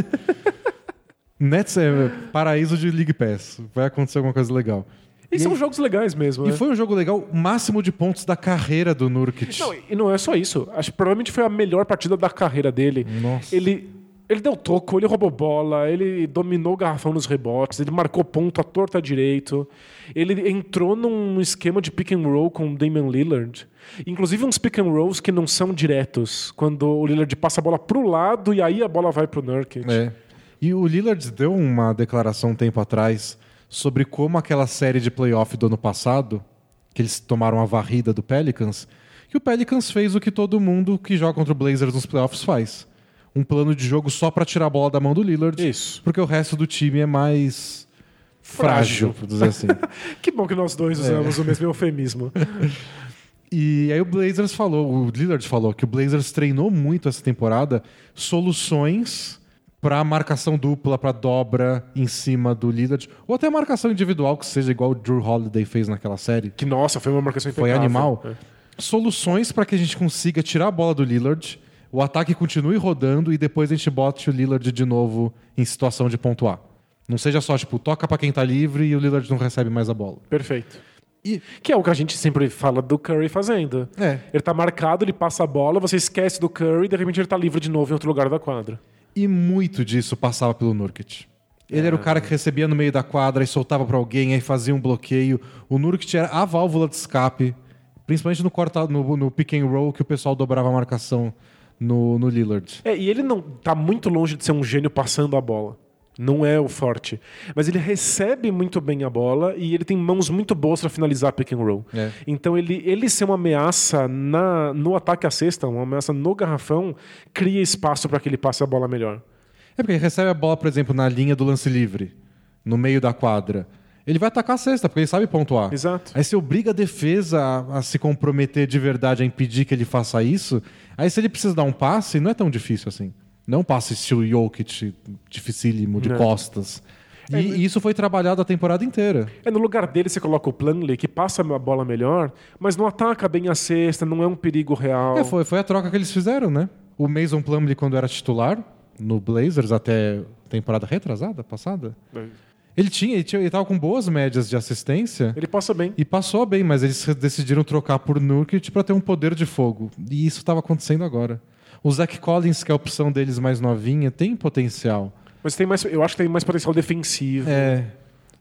Nets é paraíso de League Pass. Vai acontecer alguma coisa legal. E são jogos legais mesmo, E né? foi um jogo legal, máximo de pontos da carreira do Nurkic. Não, e não é só isso. Acho que provavelmente foi a melhor partida da carreira dele. Nossa. Ele, ele deu toco, ele roubou bola, ele dominou o garrafão nos rebotes, ele marcou ponto à torta direito. Ele entrou num esquema de pick and roll com o Damian Lillard. Inclusive uns pick and rolls que não são diretos. Quando o Lillard passa a bola pro lado e aí a bola vai pro Nurkic. É. E o Lillard deu uma declaração um tempo atrás sobre como aquela série de playoff do ano passado, que eles tomaram a varrida do Pelicans, que o Pelicans fez o que todo mundo que joga contra o Blazers nos playoffs faz. Um plano de jogo só pra tirar a bola da mão do Lillard. Isso. Porque o resto do time é mais Frágil. frágil, por dizer assim. Que bom que nós dois É. usamos o mesmo eufemismo. E aí o Blazers falou, o Lillard falou que o Blazers treinou muito essa temporada soluções para marcação dupla, para dobra em cima do Lillard, ou até marcação individual que seja igual o Drew Holiday fez naquela série. Que nossa, foi uma marcação Foi impecável. animal. É. Soluções para que a gente consiga tirar a bola do Lillard, o ataque continue rodando e depois a gente bote o Lillard de novo em situação de pontuar. Não seja só tipo toca para quem tá livre e o Lillard não recebe mais a bola. Perfeito. E Que é o que a gente sempre fala do Curry fazendo. é, Ele tá marcado, ele passa a bola, você esquece do Curry e de repente ele tá livre de novo em outro lugar da quadra. E muito disso passava pelo Nurkic. Ele era o cara que recebia no meio da quadra e soltava pra alguém, aí fazia um bloqueio. O Nurkic era a válvula de escape, principalmente no, corta, no, no pick and roll, que o pessoal dobrava a marcação no, no Lillard. É, e ele não tá muito longe de ser um gênio passando a bola. Não é o forte. Mas ele recebe muito bem a bola e ele tem mãos muito boas para finalizar pick and roll. É. Então ele, ele ser uma ameaça na, no ataque à cesta, uma ameaça no garrafão, cria espaço para que ele passe a bola melhor. É porque ele recebe a bola, por exemplo, na linha do lance livre, no meio da quadra. Ele vai atacar a cesta, porque ele sabe pontuar. Exato. Aí você obriga a defesa a, a se comprometer de verdade a impedir que ele faça isso. Aí se ele precisa dar um passe, não é tão difícil assim. Não é um passe estilo Jokic, dificílimo, de Não. costas. E, É, e isso foi trabalhado a temporada inteira. É no lugar dele você coloca o Plumlee, que passa a bola melhor, mas não ataca bem a cesta, não é um perigo real. É, foi, foi a troca que eles fizeram, né? O Mason Plumlee, quando era titular no Blazers até temporada retrasada, passada, ele tinha, ele, tinha, ele tava com boas médias de assistência Ele passa bem. e passou bem, mas eles decidiram trocar por Nurkic para ter um poder de fogo. E isso estava acontecendo agora. O Zach Collins, que é a opção deles mais novinha, tem potencial. Mas tem mais, eu acho que tem mais potencial defensivo. É.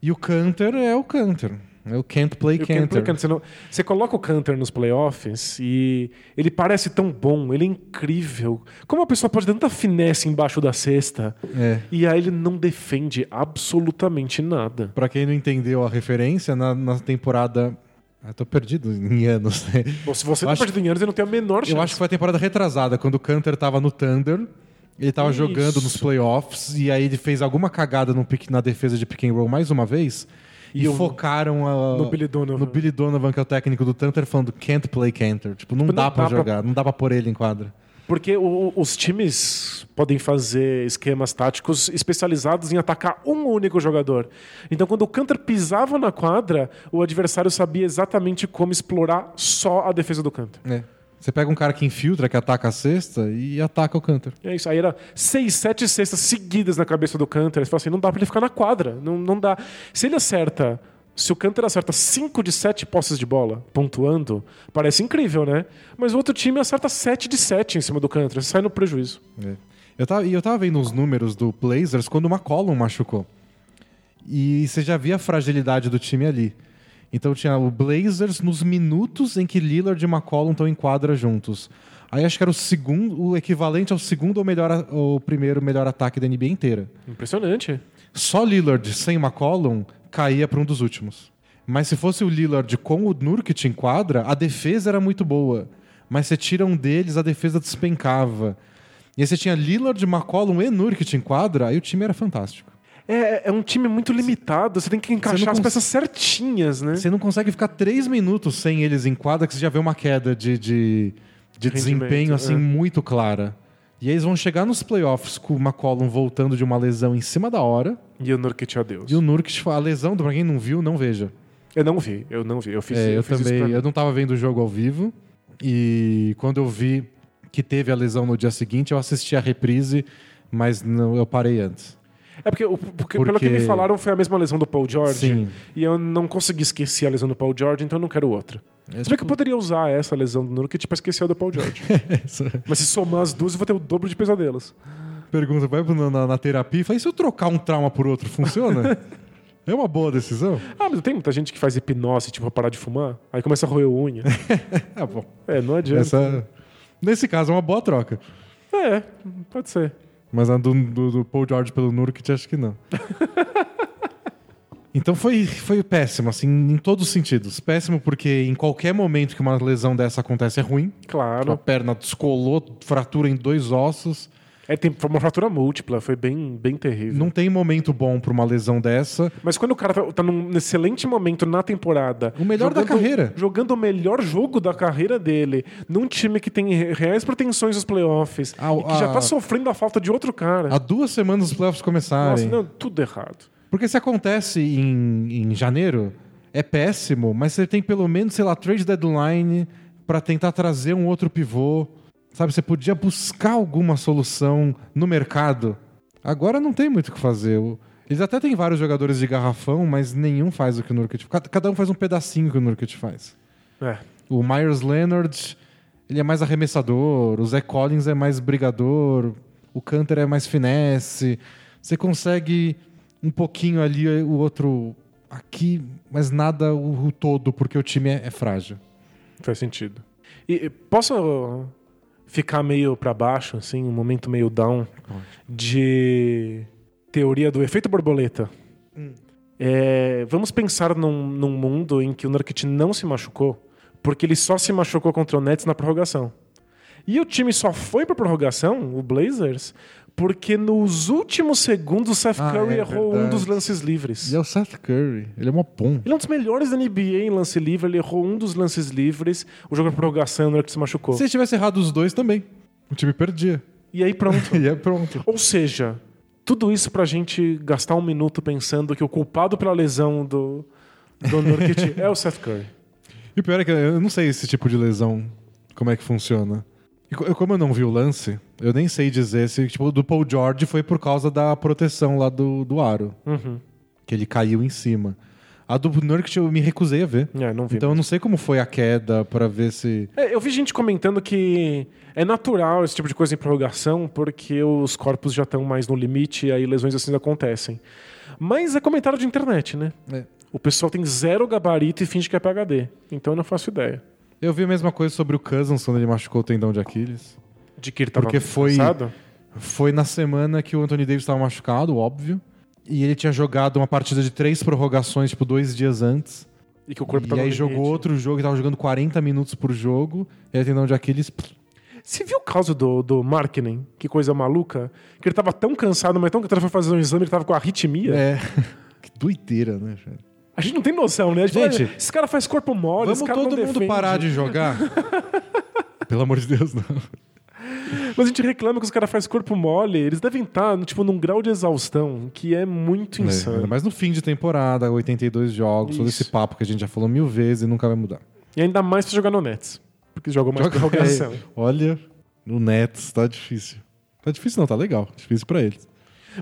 E o Canter é o Canter. É o can't play Eu Canter. quero- Você, não- você coloca o Canter nos playoffs e ele parece tão bom, ele é incrível. Como uma pessoa pode ter tanta finesse embaixo da cesta É. e aí ele não defende absolutamente nada. Pra quem não entendeu a referência, na, na temporada. Ah, tô perdido em anos, né? Bom, se você Eu não acho- perde dinheiro, você não tem a menor chance. Eu acho que foi a temporada retrasada, quando o Canter tava no Thunder. Ele tava Isso. jogando nos playoffs e aí ele fez alguma cagada no pick, na defesa de pick and roll mais uma vez. E, E o- focaram a- no Billy Donovan. no Billy Donovan, que é o técnico do Thunder, falando can't play Canter. Tipo, não Tipo, dá não pra dá pra- jogar, não dá pra pôr ele em quadra. Porque o- os times podem fazer esquemas táticos especializados em atacar um único jogador. Então, quando o Canter pisava na quadra, o adversário sabia exatamente como explorar só a defesa do Canter. É. Você pega um cara que infiltra, que ataca a cesta e ataca o Canter. É isso. Aí era seis, sete cestas seguidas na cabeça do Canter. Você fala assim, não dá pra ele ficar na quadra. Não, não dá. Se ele acerta. Se o Canter acerta 5 de 7 posses de bola, pontuando, parece incrível, né? Mas o outro time acerta 7 de 7 em cima do Canter, sai no prejuízo. É. Eu tava, e eu tava vendo os números do Blazers quando o McCollum machucou. E você já via a fragilidade do time ali. Então tinha o Blazers nos minutos em que Lillard e McCollum estão em quadra juntos. Aí acho que era o segundo, o equivalente ao segundo ou melhor, ou primeiro melhor ataque da NBA inteira. Impressionante. Só Lillard sem McCollum caía para um dos últimos. Mas se fosse o Lillard com o Nurkic em quadra, a defesa era muito boa. Mas você tira um deles, a defesa despencava. E aí você tinha Lillard, McCollum e Nurkic em quadra, aí o time era fantástico. É, é um time muito limitado, você tem que encaixar as cons- peças certinhas, né? Você não consegue ficar três minutos sem eles em quadra, que você já vê uma queda de, de, de desempenho assim é. muito clara. E aí eles vão chegar nos playoffs com o McCollum voltando de uma lesão em cima da hora. E o Nurkic, adeus. E o Nurkic, a lesão, pra quem não viu, não veja. Eu não vi, eu não vi. Eu fiz, É, eu, fiz isso também. Eu não tava vendo o jogo ao vivo. E quando eu vi que teve a lesão no dia seguinte, eu assisti a reprise, mas não, eu parei antes. É porque, porque, Porque- pelo que me falaram, foi a mesma lesão do Paul George. Sim. E eu não consegui esquecer a lesão do Paul George, então eu não quero outra. É, Se bem que eu poderia usar essa lesão do Nurkic pra esquecer a do Paul George. Mas se somar as duas, eu vou ter o dobro de pesadelos. Pergunta, vai na, na, na terapia e fala, e se eu trocar um trauma por outro, funciona? é uma boa decisão? Ah, mas tem muita gente que faz hipnose, tipo, pra parar de fumar. Aí começa a roer unha. Ah, bom. É, não adianta. Essa, nesse caso, é uma boa troca. É, pode ser. Mas a do, do, do Paul George pelo Nurkic, acho que não. então foi, foi péssimo, assim, em todos os sentidos. Péssimo porque em qualquer momento que uma lesão dessa acontece é ruim. A Claro. perna descolou, fratura em dois ossos. É, tem foi uma fratura múltipla, foi bem, bem terrível. Não tem momento bom pra uma lesão dessa. Mas quando o cara tá, tá num excelente momento na temporada. O melhor da carreira. Jogando o melhor jogo da carreira dele, num time que tem re- reais pretensões nos playoffs, Ah, e que já ah. tá sofrendo a falta de outro cara. Há duas semanas os playoffs Nossa, começarem. não, tudo errado. Porque se acontece em, em janeiro, é péssimo, mas você tem pelo menos, sei lá, trade deadline pra tentar trazer um outro pivô. Sabe, você podia buscar alguma solução no mercado. Agora não tem muito o que fazer. Eles até têm vários jogadores de garrafão, mas nenhum faz o que o Nurkic faz. Cada um faz um pedacinho que o Nurkic faz. É. O Myers Leonard, ele é mais arremessador. O Zé Collins é mais brigador. O Canter é mais finesse. Você consegue um pouquinho ali, o outro aqui, mas nada o, o todo, porque o time é, é frágil. Faz sentido. E posso ficar meio pra baixo, assim, um momento meio down de teoria do efeito borboleta? É, vamos pensar num, num mundo em que o Nurkic não se machucou, porque ele só se machucou contra o Nets na prorrogação. E o time só foi pra prorrogação, o Blazers, porque nos últimos segundos o Seth Ah, Curry é errou um verdade. dos lances livres. E é o Seth Curry, ele é mó bom. Ele é um dos melhores da NBA em lance livre, ele errou um dos lances livres, o jogo de prorrogação na hora que se machucou. Se ele tivesse errado os dois também, o time perdia. E aí pronto. E é pronto. Ou seja, tudo isso pra gente gastar um minuto pensando que o culpado pela lesão do, do Nurkic é o Seth Curry. E o pior é que eu não sei esse tipo de lesão, como é que funciona. E como eu não vi o lance, eu nem sei dizer se tipo, o do Paul George foi por causa da proteção lá do, do aro. Uhum. que ele caiu em cima. A do Nurkic eu me recusei a ver. É, não vi. Então eu não sei como foi a queda pra ver se. É, eu vi gente comentando que é natural esse tipo de coisa em prorrogação porque os corpos já estão mais no limite e aí lesões assim acontecem. Mas é comentário de internet, né? É. O pessoal tem zero gabarito e finge que é PHD. Então eu não faço ideia. Eu vi a mesma coisa sobre o Cousins quando ele machucou o tendão de Aquiles. De que ele tava Porque foi- cansado? Foi na semana que o Anthony Davis estava machucado, óbvio. E ele tinha jogado uma partida de três prorrogações, tipo, dois dias antes. E que o corpo e tava aí no jogou limite. outro jogo e tava jogando 40 minutos por jogo. E aí tendão de Aquiles. pff, Você viu o caso do, do Markkinen? Que coisa maluca. Que ele tava tão cansado, mas tão cansado, foi fazer um exame, ele tava com arritmia. É. que doideira, né, cara? A gente não tem noção, né? A gente, Gente, fala, esse cara faz corpo mole, Vamos esse cara todo não mundo defende. parar de jogar? Pelo amor de Deus, não. Mas a gente reclama que os caras fazem corpo mole. Eles devem estar, tipo, num grau de exaustão que é muito É, insano. mais no fim de temporada, 82 jogos, todo Isso. esse papo que a gente já falou mil vezes e nunca vai mudar. E ainda mais pra jogar no Nets. Porque jogam mais Joga- prorrogação. É, olha, no Nets tá difícil. Tá difícil não, tá legal. Difícil pra eles.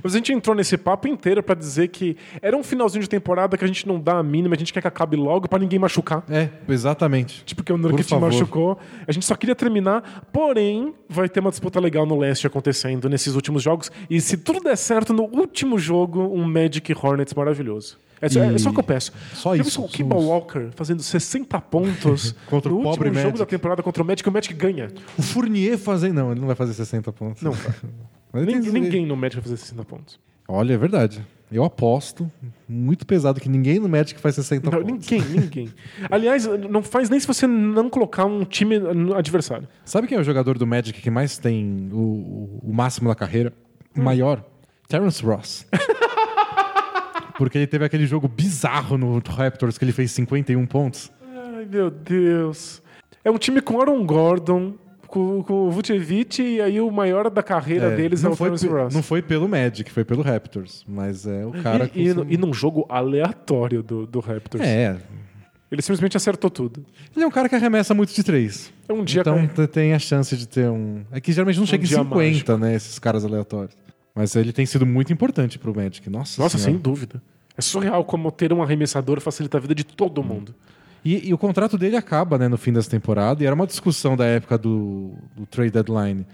Mas a gente entrou nesse papo inteiro pra dizer que era um finalzinho de temporada que a gente não dá a mínima, a gente quer que acabe logo pra ninguém machucar. É, exatamente. Tipo, que o Nurkic favor. machucou. A gente só queria terminar, porém, vai ter uma disputa legal no leste acontecendo nesses últimos jogos. E se tudo der certo, no último jogo, um Magic Hornets maravilhoso. É, só- é E- só o que eu peço. Só Já isso. O Kemba Walker fazendo 60 pontos Contra o no pobre último jogo Magic. da temporada contra o Magic, o Magic ganha. O Fournier fazer. Não, ele não vai fazer 60 pontos. Não, Nin- Ninguém no Magic vai fazer 60 pontos. Olha, é verdade. Eu aposto, muito pesado, que ninguém no Magic faz 60 Não, pontos. ninguém, ninguém. Aliás, não faz nem se você não colocar um time adversário. Sabe quem é o jogador do Magic que mais tem o, o- o máximo da carreira? Hum. Maior? Terence Ross. Porque ele teve aquele jogo bizarro no Raptors que ele fez 51 pontos. Ai, meu Deus. É um time com Aaron Gordon, com, com o Vucevic, e aí o maior da carreira É, deles é não, o foi, Terence Ross. não foi pelo Magic, foi pelo Raptors. Mas é o cara e, e, e num jogo aleatório do, do Raptors. É. Ele simplesmente acertou tudo. Ele é um cara que arremessa muito de três. É um dia então t- tem a chance de ter um. É que geralmente não chega em dia 50, né? Esses caras aleatórios. Mas ele tem sido muito importante pro Magic. Nossa, Nossa, senhora. sem dúvida. É surreal como ter um arremessador facilita a vida de todo mundo. E, e o contrato dele acaba, né, no fim dessa temporada, e era uma discussão da época do, do trade deadline.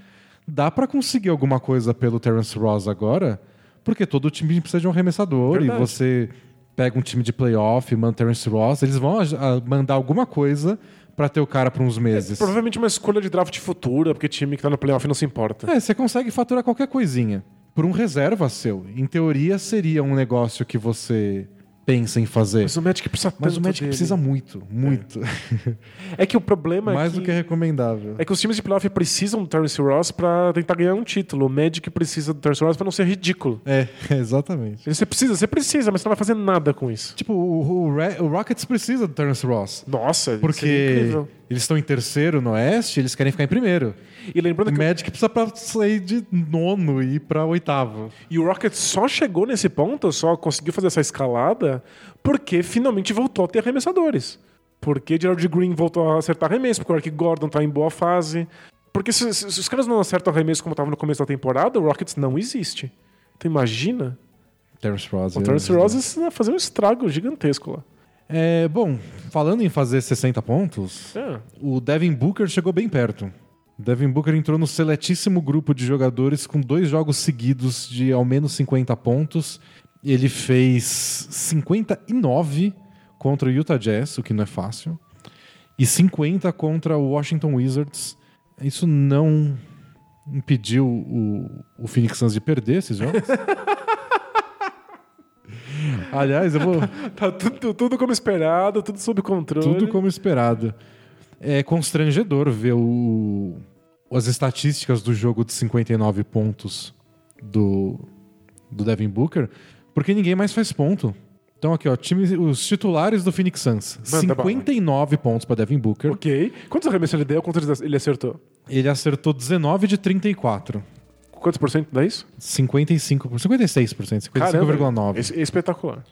Dá pra conseguir alguma coisa pelo Terence Ross agora? Porque todo time precisa de um arremessador Verdade. e você pega um time de playoff, manda o Terence Ross, eles vão mandar alguma coisa pra ter o cara por uns meses. Provavelmente uma escolha de draft futura, porque time que tá no playoff não se importa. É, você consegue faturar qualquer coisinha por um reserva seu. Em teoria seria um negócio que você pensa em fazer. Mas o Magic precisa Mas o Magic dele. precisa muito, muito. É que o problema Mais é que... do que recomendável. É que os times de playoff precisam do Terence Ross pra tentar ganhar um título. O Magic precisa do Terence Ross pra não ser ridículo. É, exatamente. Você precisa, você precisa, mas você não vai fazer nada com isso. Tipo, o, o o Rockets precisa do Terence Ross. Nossa, Porque incrível. eles estão em terceiro no Oeste, eles querem ficar em primeiro. E lembrando O que Magic precisa pra sair de nono e ir pra oitavo. e o Rockets só chegou nesse ponto, só conseguiu fazer essa escalada, porque finalmente voltou a ter arremessadores. Porque Gerald Green voltou a acertar arremesso, porque o Eric Gordon tá em boa fase. Porque se, se- se os caras não acertam arremesso como tava no começo da temporada, o Rockets não existe. Então imagina, Terence Ross. o Terence Ross ia fazer um estrago gigantesco lá. É, bom, falando em fazer 60 pontos, É. o Devin Booker chegou bem perto. Devin Booker entrou no seletíssimo grupo de jogadores com dois jogos seguidos de ao menos 50 pontos. Ele fez 59 contra o Utah Jazz, o que não é fácil, e 50 contra o Washington Wizards. Isso não impediu o, o Phoenix Suns de perder esses jogos. Aliás, eu vou. Tá tudo, tudo como esperado, tudo sob controle. Tudo como esperado. É constrangedor ver o- as estatísticas do jogo de 59 pontos do, do Devin Booker, porque ninguém mais faz ponto. Então aqui, ó, time, os titulares do Phoenix Suns. Manda bala. 59 pontos para Devin Booker. Ok. Quantos arremessos ele deu? Quantos ele acertou? Ele acertou 19 de 34. Quantos por cento dá isso? 55, 56%, Caramba, 55,9%. esse- é espetacular.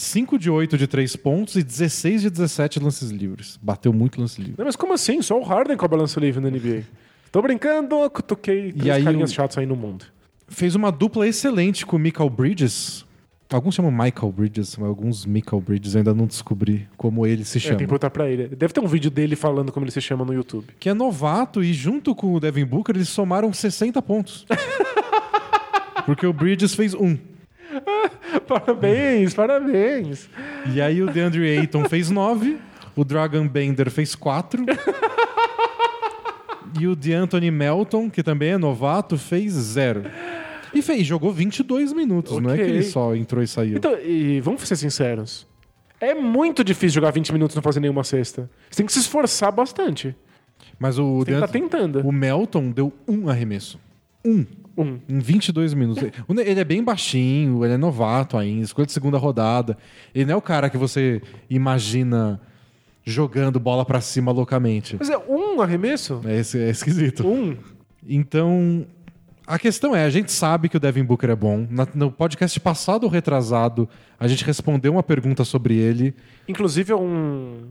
5 de 8 de 3 pontos e 16 de 17 lances livres. Bateu muito lance livre. Não, mas como assim? Só o Harden com a balança livre na NBA. Tô brincando, cutuquei três aí carinhas o- chatos aí no mundo. Fez uma dupla excelente com o Michael Bridges, Alguns chamam Michael Bridges, mas alguns Michael Bridges eu ainda não descobri como ele se É, chama. tem que perguntar pra ele. Deve ter um vídeo dele falando como ele se chama no YouTube. Que é novato e junto com o Devin Booker eles somaram 60 pontos. Porque o Bridges fez um. Parabéns, parabéns. E aí o DeAndre Ayton fez 9, o Dragon Bender fez 4. e o DeAnthony Melton, que também é novato, fez 0. E fez, jogou 22 minutos, não é que ele só entrou e saiu. Então, e vamos ser sinceros. É muito difícil jogar 20 minutos e não fazer nenhuma cesta. Você tem que se esforçar bastante. Mas o, Você tem que DeAnthony- tentando. o Melton deu um arremesso. Um. Um. Em 22 minutos. Ele é bem baixinho, ele é novato ainda, escolha de segunda rodada. Ele não é o cara que você imagina jogando bola pra cima loucamente. Mas é um arremesso? É, é esquisito. Um. Então, a questão é, a gente sabe que o Devin Booker é bom. No podcast passado ou retrasado, a gente respondeu uma pergunta sobre ele. Inclusive, um,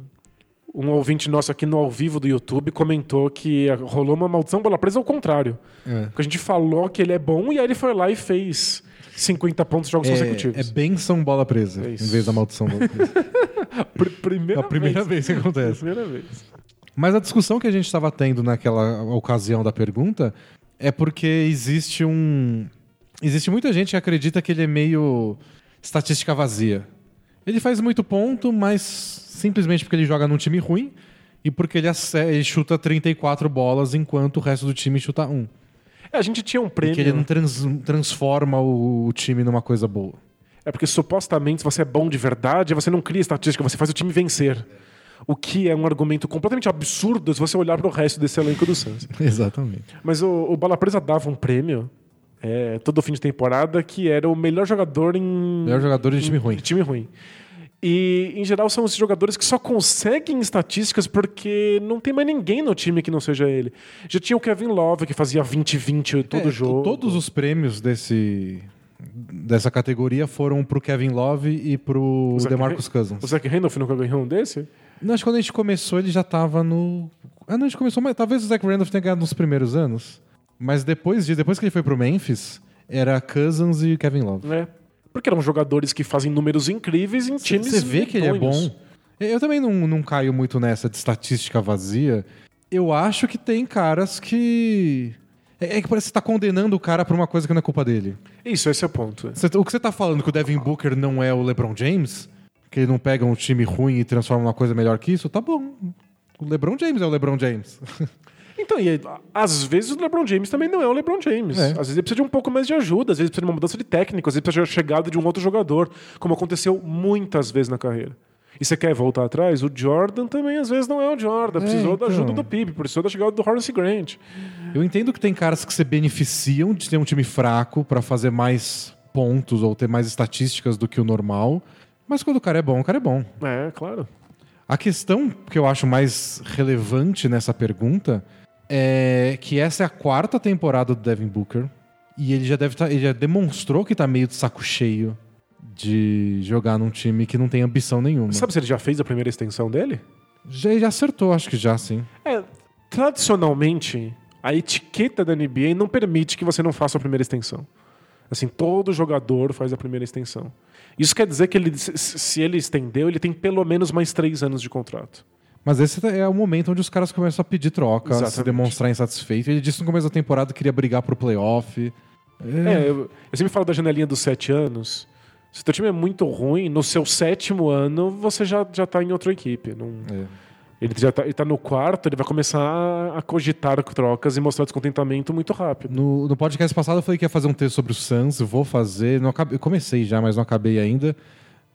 um ouvinte nosso aqui no ao vivo do YouTube comentou que rolou uma maldição bola presa ao contrário. Porque a gente falou que ele é bom e aí ele foi lá e fez 50 pontos em jogos É, consecutivos. é benção bola presa, É em vez da maldição bola presa. Pr- primeira É a primeira vez que acontece. Primeira vez. Mas a discussão que a gente estava tendo naquela ocasião da pergunta é porque existe um. Existe muita gente que acredita que ele é meio estatística vazia. Ele faz muito ponto, mas simplesmente porque ele joga num time ruim e porque ele, ele chuta 34 bolas enquanto o resto do time chuta um. É, a gente tinha um prêmio. que ele não trans- transforma o, time numa coisa boa. É porque supostamente, se você é bom de verdade, você não cria estatística, você faz o time vencer. O que é um argumento completamente absurdo se você olhar para o resto desse elenco do Suns. Exatamente. Mas o, o Bola Presa dava um prêmio é, todo fim de temporada que era o melhor jogador em. Melhor jogador de time ruim. de time ruim. E, em geral, são esses jogadores que só conseguem estatísticas porque não tem mais ninguém no time que não seja ele. Já tinha o Kevin Love, que fazia 20-20 todo É, jogo. Todos os prêmios desse, dessa categoria foram pro Kevin Love e pro Zach DeMarcus Cousins. O Zach Randolph nunca ganhou um desse? Não, acho que quando a gente começou, ele já tava no. Ah, não, a gente começou, mas talvez o Zach Randolph tenha ganhado nos primeiros anos. Mas depois disso, depois que ele foi pro Memphis, era Cousins e Kevin Love. É. Porque eram jogadores que fazem números incríveis em times Você vê que ele é bom. Eu também não, não caio muito nessa de estatística vazia. Eu acho que tem caras que. É, é que parece que você tá condenando o cara por uma coisa que não é culpa dele. Isso, esse é o ponto. Você- o que você tá falando que o Devin Booker não é o LeBron James? Que ele não pega um time ruim e transforma numa coisa melhor que isso? Tá bom. O LeBron James é o LeBron James. Então, e aí, às vezes o LeBron James também não é o LeBron James. É. Às vezes ele precisa de um pouco mais de ajuda, às vezes precisa de uma mudança de técnico, às vezes precisa de uma chegada de um outro jogador, como aconteceu muitas vezes na carreira. E você quer voltar atrás? O Jordan também às vezes não é o Jordan. Precisou da então. ajuda do PIB, precisou da chegada do Horace Grant. Eu entendo que tem caras que se beneficiam de ter um time fraco pra fazer mais pontos ou ter mais estatísticas do que o normal. Mas quando o cara é bom, o cara é bom. É, claro. A questão que eu acho mais relevante nessa pergunta é que essa é a quarta temporada do Devin Booker e ele já deve tá, ele já demonstrou que tá meio de saco cheio de jogar num time que não tem ambição nenhuma. Sabe se ele já fez a primeira extensão dele? Já, já acertou, acho que já, sim. É, tradicionalmente, a etiqueta da NBA não permite que você não faça a primeira extensão. Assim, todo jogador faz a primeira extensão. Isso quer dizer que ele, se ele estendeu, ele tem pelo menos mais três anos de contrato. Mas esse é o momento onde os caras começam a pedir troca, a se demonstrar insatisfeito. Ele disse no começo da temporada que queria brigar pro playoff. É, eu, eu sempre falo da janelinha dos sete anos. Se o teu time é muito ruim, no seu sétimo ano, você já, já tá em outra equipe. Não, É. ele já tá, ele tá no quarto, ele vai começar a, cogitar trocas e mostrar descontentamento muito rápido. No, no podcast passado eu falei que ia fazer um texto sobre o Suns, vou fazer. Não acabei- eu comecei já, mas não acabei ainda.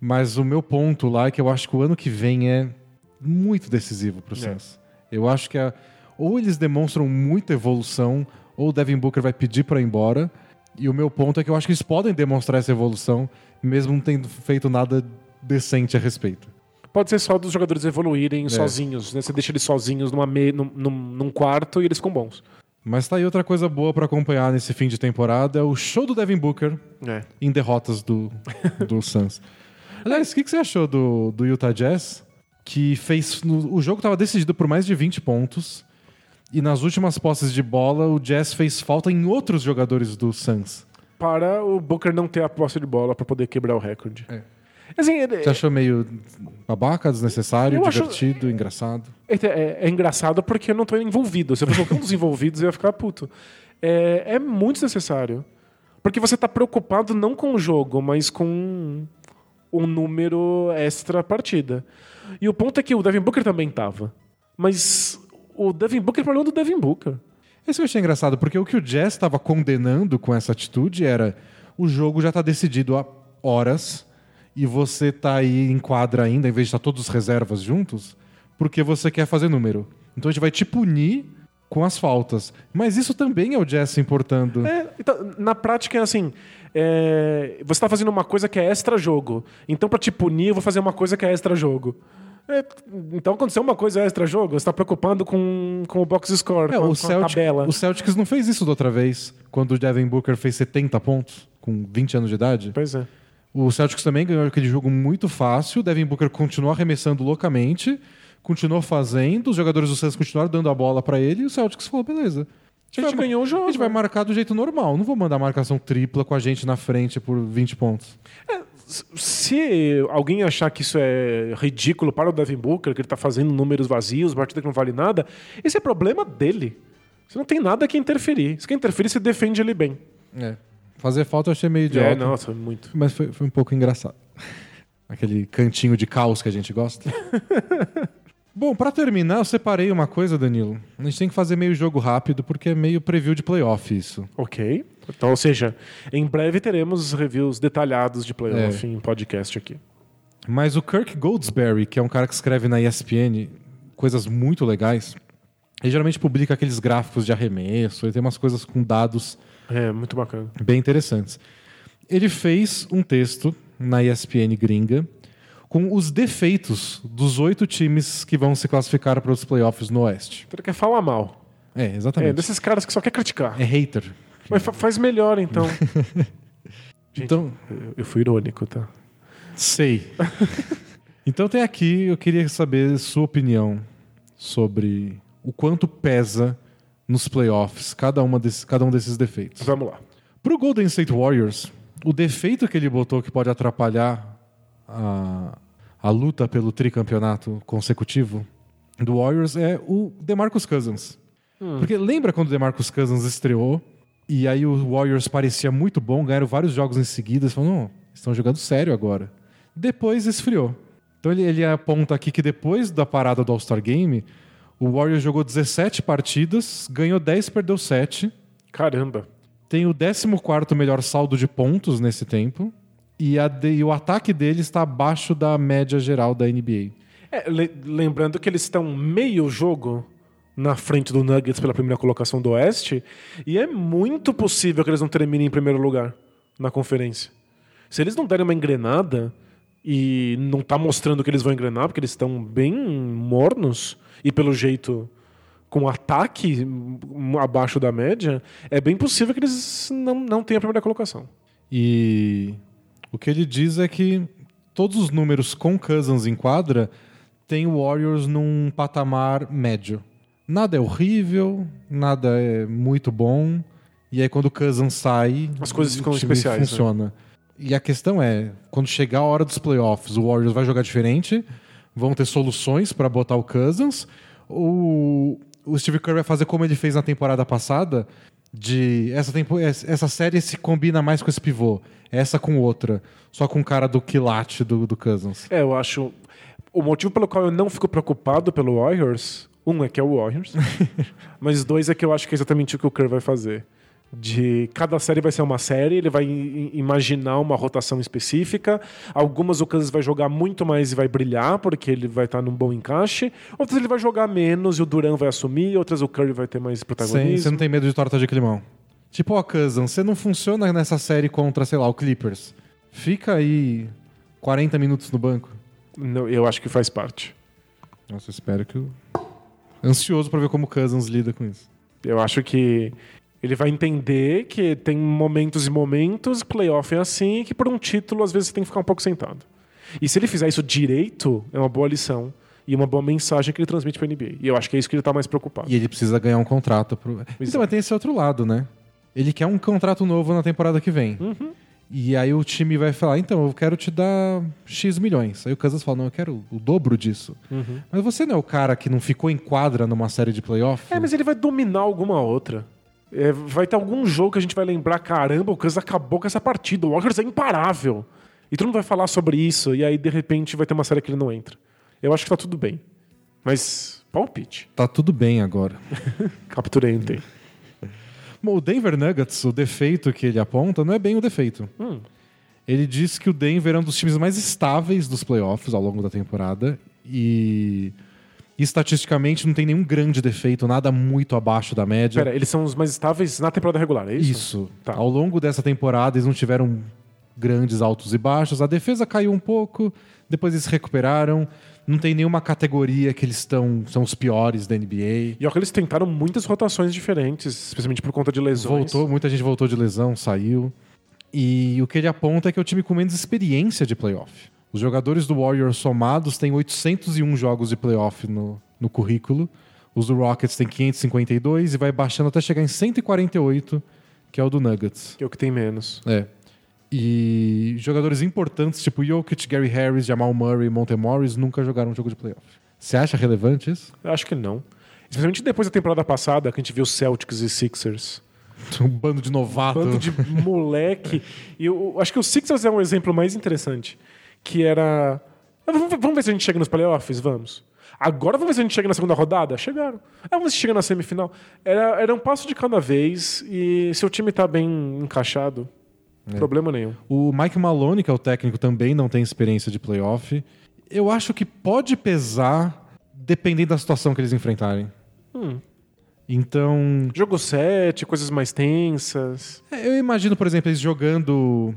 Mas o meu ponto lá é que eu acho que o ano que vem é muito decisivo pro É. Suns. Eu acho que é- ou eles demonstram muita evolução, ou o Devin Booker vai pedir para ir embora. E o meu ponto é que eu acho que eles podem demonstrar essa evolução, mesmo não tendo feito nada decente a respeito. Pode ser só dos jogadores É. evoluírem sozinhos. Né? Você deixa eles sozinhos numa me, num, num, num quarto e eles ficam bons. Mas tá aí outra coisa boa pra acompanhar nesse fim de temporada, é o show do Devin Booker É. em derrotas do, do Suns. Aliás, o que, que você achou do, do Utah Jazz? Que fez. no- o jogo estava decidido por mais de 20 pontos. E nas últimas posses de bola, o Jazz fez falta em outros jogadores do Suns. para o Booker não ter a posse de bola para poder quebrar o recorde. É. Assim, ele- Você achou meio babaca, desnecessário, Eu acho- divertido, engraçado? É, é- é engraçado porque eu não tô envolvido. Se eu fosse qualquer um dos envolvidos, eu ia ficar puto. É, é muito desnecessário. Porque você tá preocupado não com o jogo, mas com um número extra partida. E o ponto é que o Devin Booker também tava. Mas o Devin Booker é problema do Devin Booker. Esse eu achei engraçado, porque o que o Jazz estava condenando com essa atitude era o jogo já tá decidido há horas e você tá aí em quadra ainda, em vez de estar todos os reservas juntos, porque você quer fazer número. Então a gente vai te punir com as faltas. Mas isso também é o Jazz se importando. É, então, na prática é assim: é, você está fazendo uma coisa que é extra-jogo. Então, para te punir, eu vou fazer uma coisa que é extra-jogo. É, então, aconteceu uma coisa extra-jogo, você está preocupado com, com o box score, É, com, o, Celtic, tabela. o Celtics não fez isso da outra vez, quando o Devin Booker fez 70 pontos, com 20 anos de idade. Pois é. O Celtics também ganhou aquele jogo muito fácil. O Devin Booker continuou arremessando loucamente, continuou fazendo, os jogadores do Suns continuaram dando a bola pra ele e o Celtics falou: beleza. A gente vai- ganhou o jogo. A gente vai marcar do jeito normal. Não vou mandar marcação tripla com a gente na frente por 20 pontos. Se alguém achar que isso é ridículo para o Devin Booker, que ele está fazendo números vazios, partida que não vale nada, esse é problema dele. Você não tem nada que interferir. Se quer interferir, você defende ele bem. É. Fazer falta eu achei meio idiota. É, nossa, muito. Mas foi, foi um pouco engraçado. Aquele cantinho de caos que a gente gosta. Bom, pra terminar, eu separei uma coisa, Danilo. A gente tem que fazer meio jogo rápido, porque é meio preview de playoff isso. Ok. Então, ou seja, em breve teremos reviews detalhados de playoff É. em podcast aqui. Mas o Kirk Goldsberry, que é um cara que escreve na ESPN coisas muito legais, ele geralmente publica aqueles gráficos de arremesso, ele tem umas coisas com dados É, muito bacana. bem interessantes. Ele fez um texto na ESPN gringa com os defeitos dos oito times que vão se classificar para os playoffs no Oeste. Então ele quer falar mal. É, É, exatamente. desses caras que só quer criticar. É hater. Mas fa- faz melhor, então. Gente, Então, eu- fui irônico, tá? sei. então tem aqui, eu queria saber sua opinião sobre o quanto pesa nos playoffs cada, uma desses, cada um desses defeitos. Vamos lá. Pro Golden State Warriors, o defeito que ele botou que pode atrapalhar a, a luta pelo tricampeonato consecutivo do Warriors é o DeMarcus Cousins. Porque lembra quando o DeMarcus Cousins estreou e aí o Warriors parecia muito bom, ganharam vários jogos em seguida, falaram, não, estão jogando sério agora. Depois esfriou. Então ele, ele aponta aqui que depois da parada do All-Star Game, o Warriors jogou 17 partidas, ganhou 10, perdeu 7 Caramba. tem o 14 melhor saldo de pontos nesse tempo. E, a e o ataque dele está abaixo da média geral da NBA. É, le- lembrando que eles estão meio jogo na frente do Nuggets pela primeira colocação do Oeste, e é muito possível que eles não terminem em primeiro lugar na conferência. Se eles não derem uma engrenada e não tá mostrando que eles vão engrenar, porque eles estão bem mornos e pelo jeito com ataque abaixo da média, é bem possível que eles não, não tenham a primeira colocação. E o que ele diz é que todos os números com Cousins em quadra tem o Warriors num patamar médio. Nada é horrível, nada é muito bom. E aí quando o Cousins sai, As coisas ficam especiais, né? Funciona. E a questão é, quando chegar a hora dos playoffs, o Warriors vai jogar diferente, vão ter soluções para botar o Cousins. O, o Steve Kerr vai fazer como ele fez na temporada passada, de essa, tempo, essa série se combina mais com esse pivô, essa com outra, só com o cara do quilate do, do Cousins. É, eu acho. O motivo pelo qual eu não fico preocupado pelo Warriors, um é que é o Warriors, mas dois é que eu acho que é exatamente o que o Kerr vai fazer. De cada série vai ser uma série, ele vai imaginar uma rotação específica. Algumas o Kansas vai jogar muito mais e vai brilhar, porque ele vai estar num bom encaixe. Outras ele vai jogar menos e o Duran vai assumir. Outras o Curry vai ter mais protagonismo. você não tem medo de torta de climão. Tipo, ó, Cousins, você não funciona nessa série contra, sei lá, o Clippers. Fica aí 40 minutos no banco. Não, eu acho que faz parte. Nossa, eu espero que. o- Ansioso pra ver como o Cousins lida com isso. Eu acho que ele vai entender que tem momentos e momentos, playoff é assim, e que por um título às vezes você tem que ficar um pouco sentado. E se ele fizer isso direito, é uma boa lição e uma boa mensagem que ele transmite para NBA. E eu acho que é isso que ele tá mais preocupado. E ele precisa ganhar um contrato. Pro... Então, mas tem esse outro lado, né? ele quer um contrato novo na temporada que vem. E aí o time vai falar, então, eu quero te dar X milhões. Aí o Kansas fala, não, eu quero o dobro disso. Mas você não é o cara que não ficou em quadra numa série de playoff? É, mas ele vai dominar alguma outra. É, vai ter algum jogo que a gente vai lembrar, caramba, o Kansas acabou com essa partida. O Warriors é imparável. E todo mundo vai falar sobre isso, e aí de repente vai ter uma série que ele não entra. Eu acho que tá tudo bem. Mas, palpite. Tá tudo bem agora. Capturei ontem. Bom, o Denver Nuggets, o defeito que ele aponta não é bem o defeito. Hum. Ele diz que o Denver é um dos times mais estáveis dos playoffs ao longo da temporada e estatisticamente não tem nenhum grande defeito, nada muito abaixo da média. Pera, eles são os mais estáveis na temporada regular, é isso? Isso. Tá. Ao longo dessa temporada eles não tiveram grandes altos e baixos. A defesa caiu um pouco, depois eles se recuperaram. Não tem nenhuma categoria que eles estão são os piores da NBA. E olha que eles tentaram muitas rotações diferentes, especialmente por conta de lesões. Voltou, muita gente voltou de lesão, saiu. E o que ele aponta é que é o time com menos experiência de playoff. Os jogadores do Warriors somados têm 801 jogos de playoff no, no currículo. Os do Rockets têm 552 e vai baixando até chegar em 148, que é o do Nuggets. Que é o que tem menos. É. E jogadores importantes, tipo Jokic, Gary Harris, Jamal Murray, Monte Morris, nunca jogaram um jogo de playoff. Você acha relevante isso? Eu acho que não. Especialmente depois da temporada passada, que a gente viu Celtics e Sixers. Um bando de novato. Bando de moleque. E eu acho que o Sixers é um exemplo mais interessante. Que era. Ah, Vamos ver- se a gente chega nos playoffs? Vamos. Agora vamos ver se a gente chega na segunda rodada? Chegaram. Ah, vamos ver se chega na semifinal. Era, era um passo de cada vez e se o time tá bem encaixado, problema nenhum. O Mike Maloney, que é o técnico, também não tem experiência de playoff. Eu acho que pode pesar dependendo da situação que eles enfrentarem. Hum. Então, Jogo 7, coisas mais tensas. é, eu imagino, por exemplo, eles jogando.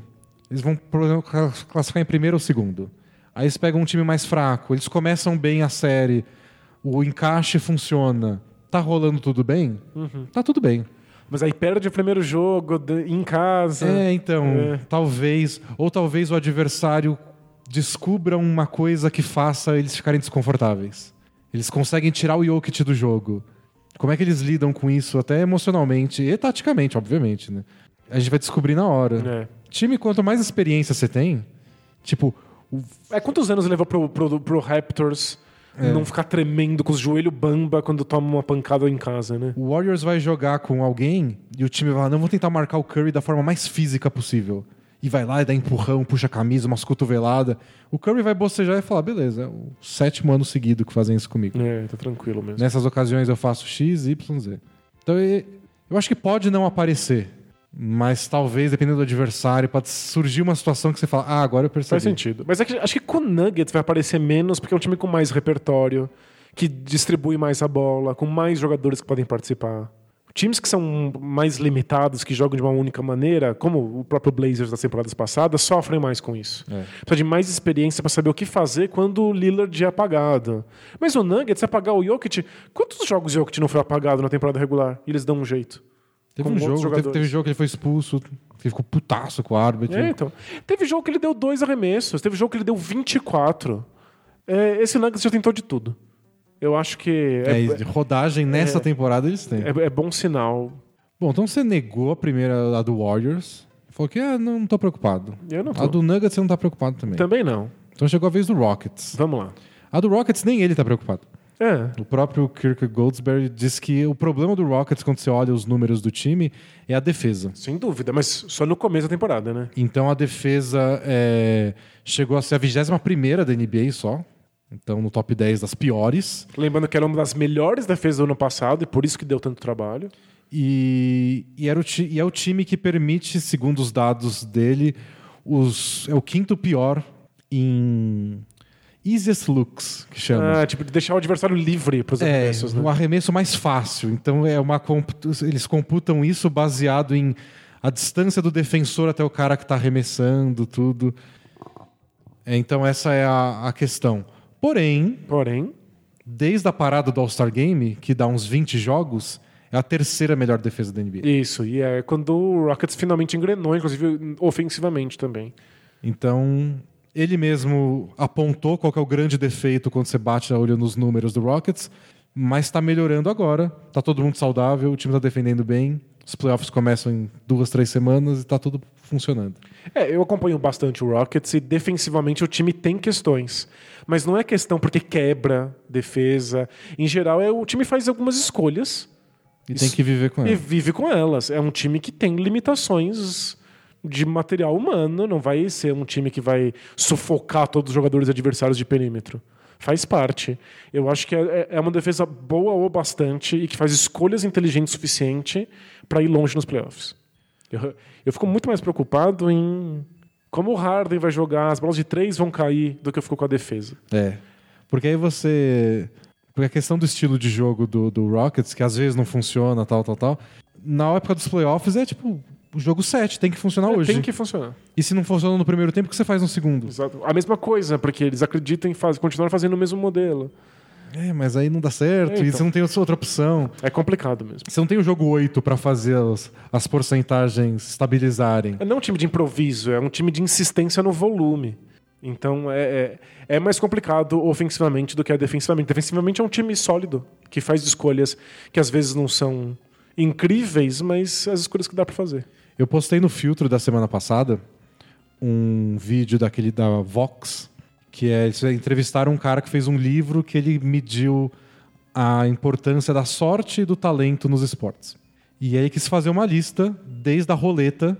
Eles vão classificar em primeiro ou segundo. Aí eles pegam um time mais fraco, eles começam bem a série, o encaixe funciona. Tá rolando tudo bem? Tá tudo bem. Mas aí perde o primeiro jogo de- em casa. É, então, É. talvez. Ou talvez o adversário descubra uma coisa que faça eles ficarem desconfortáveis. Eles conseguem tirar o Jokic do jogo. Como é que eles lidam com isso, até emocionalmente e taticamente, obviamente, né? A gente vai descobrir na hora. É. Time, quanto mais experiência você tem, tipo, o- É, quantos anos levou pro, pro, pro Raptors É. não ficar tremendo com os joelhos bamba quando toma uma pancada em casa, né? o Warriors vai jogar com alguém e o time vai falar, não, vou tentar marcar o Curry da forma mais física possível. E vai lá e dá empurrão, puxa a camisa, umas cotoveladas. O Curry vai bocejar e falar, beleza, é o sétimo ano seguido que fazem isso comigo. É, tá tranquilo mesmo. Nessas ocasiões eu faço X, Y, Z. Então eu acho que pode não aparecer. Mas talvez, dependendo do adversário, pode surgir uma situação que você fala, ah, agora eu percebi. Faz sentido. Mas é que, acho que com o Nuggets vai aparecer menos, porque é um time com mais repertório, que distribui mais a bola, com mais jogadores que podem participar. Times que são mais limitados, que jogam de uma única maneira, como o próprio Blazers das temporadas passadas, sofrem mais com isso. É. Precisa de mais experiência para saber o que fazer quando o Lillard é apagado. Mas o Nuggets, se apagar o Jokic, quantos jogos o Jokic não foi apagado na temporada regular? E eles dão um jeito. Teve um jogo, teve, teve jogo que ele foi expulso, que ficou putaço com o árbitro. É, então. Teve jogo que ele deu dois arremessos, teve jogo que ele deu 24. É, esse Nuggets já tentou de tudo. Eu acho que É, é, rodagem nessa é- temporada eles têm. é- é bom sinal. Bom, então você negou a primeira, a do Warriors. Falou que ah, não, não tô preocupado. Eu não tô. A do Nuggets você não tá preocupado também. Também não. Então chegou a vez do Rockets. Vamos lá. A do Rockets nem ele tá preocupado. É. O próprio Kirk Goldsberry diz que o problema do Rockets, quando você olha os números do time, é a defesa. Sem dúvida, mas só no começo da temporada, né? Então a defesa é, chegou a ser a 21 da NBA só. Então no top 10 das piores. Lembrando que era uma das melhores defesas do ano passado e por isso que deu tanto trabalho. E, e era o ti- e é o time que permite, segundo os dados dele, os, é o quinto pior em easiest looks, que chama. Ah, tipo, de deixar o adversário livre para os É, arremessos, né? o arremesso mais fácil. Então é uma eles computam isso baseado em a distância do defensor até o cara que está arremessando, tudo. É, Então essa é a, a questão. Porém, Porém, desde a parada do All-Star Game, que dá uns 20 jogos, é a terceira melhor defesa da NBA. isso. E é quando o Rockets finalmente engrenou, inclusive ofensivamente também. Então, ele mesmo apontou qual é o grande defeito quando você bate a olho nos números do Rockets, mas está melhorando agora. Tá todo mundo saudável, o time está defendendo bem. Os playoffs começam em duas, três semanas e tá tudo funcionando. É, eu acompanho bastante o Rockets e defensivamente o time tem questões. Mas não é questão porque quebra defesa. Em geral, é, o time faz algumas escolhas. E tem que viver com E ela. vive com elas. É um time que tem limitações de material humano. Não vai ser um time que vai sufocar todos os jogadores adversários de perímetro. Faz parte. Eu acho que é, é uma defesa boa ou bastante e que faz escolhas inteligentes o suficiente para ir longe nos playoffs. Eu, eu fico muito mais preocupado em como o Harden vai jogar, as bolas de três vão cair, do que eu fico com a defesa. É. Porque aí você. Porque a questão do estilo de jogo do, do Rockets, que às vezes não funciona, tal, tal, tal. Na época dos playoffs é tipo o jogo 7, tem que funcionar hoje. É, Tem que funcionar. E se não funciona no primeiro tempo, o que você faz no segundo? Exato. A mesma coisa, porque eles acreditam em faz, continuar fazendo o mesmo modelo. É, mas aí não dá certo, É, e então. você não tem outra opção. É complicado mesmo. Você não tem o jogo 8 pra fazer as, as porcentagens estabilizarem. É não um time de improviso, é um time de insistência no volume. Então é, é, é mais complicado ofensivamente do que é defensivamente. Defensivamente é um time sólido, que faz escolhas que às vezes não são incríveis, mas as escolhas que dá pra fazer. Eu postei no filtro da semana passada um vídeo daquele da Vox, que é eles entrevistaram um cara que fez um livro que ele mediu a importância da sorte e do talento nos esportes. E aí quis fazer uma lista desde a roleta,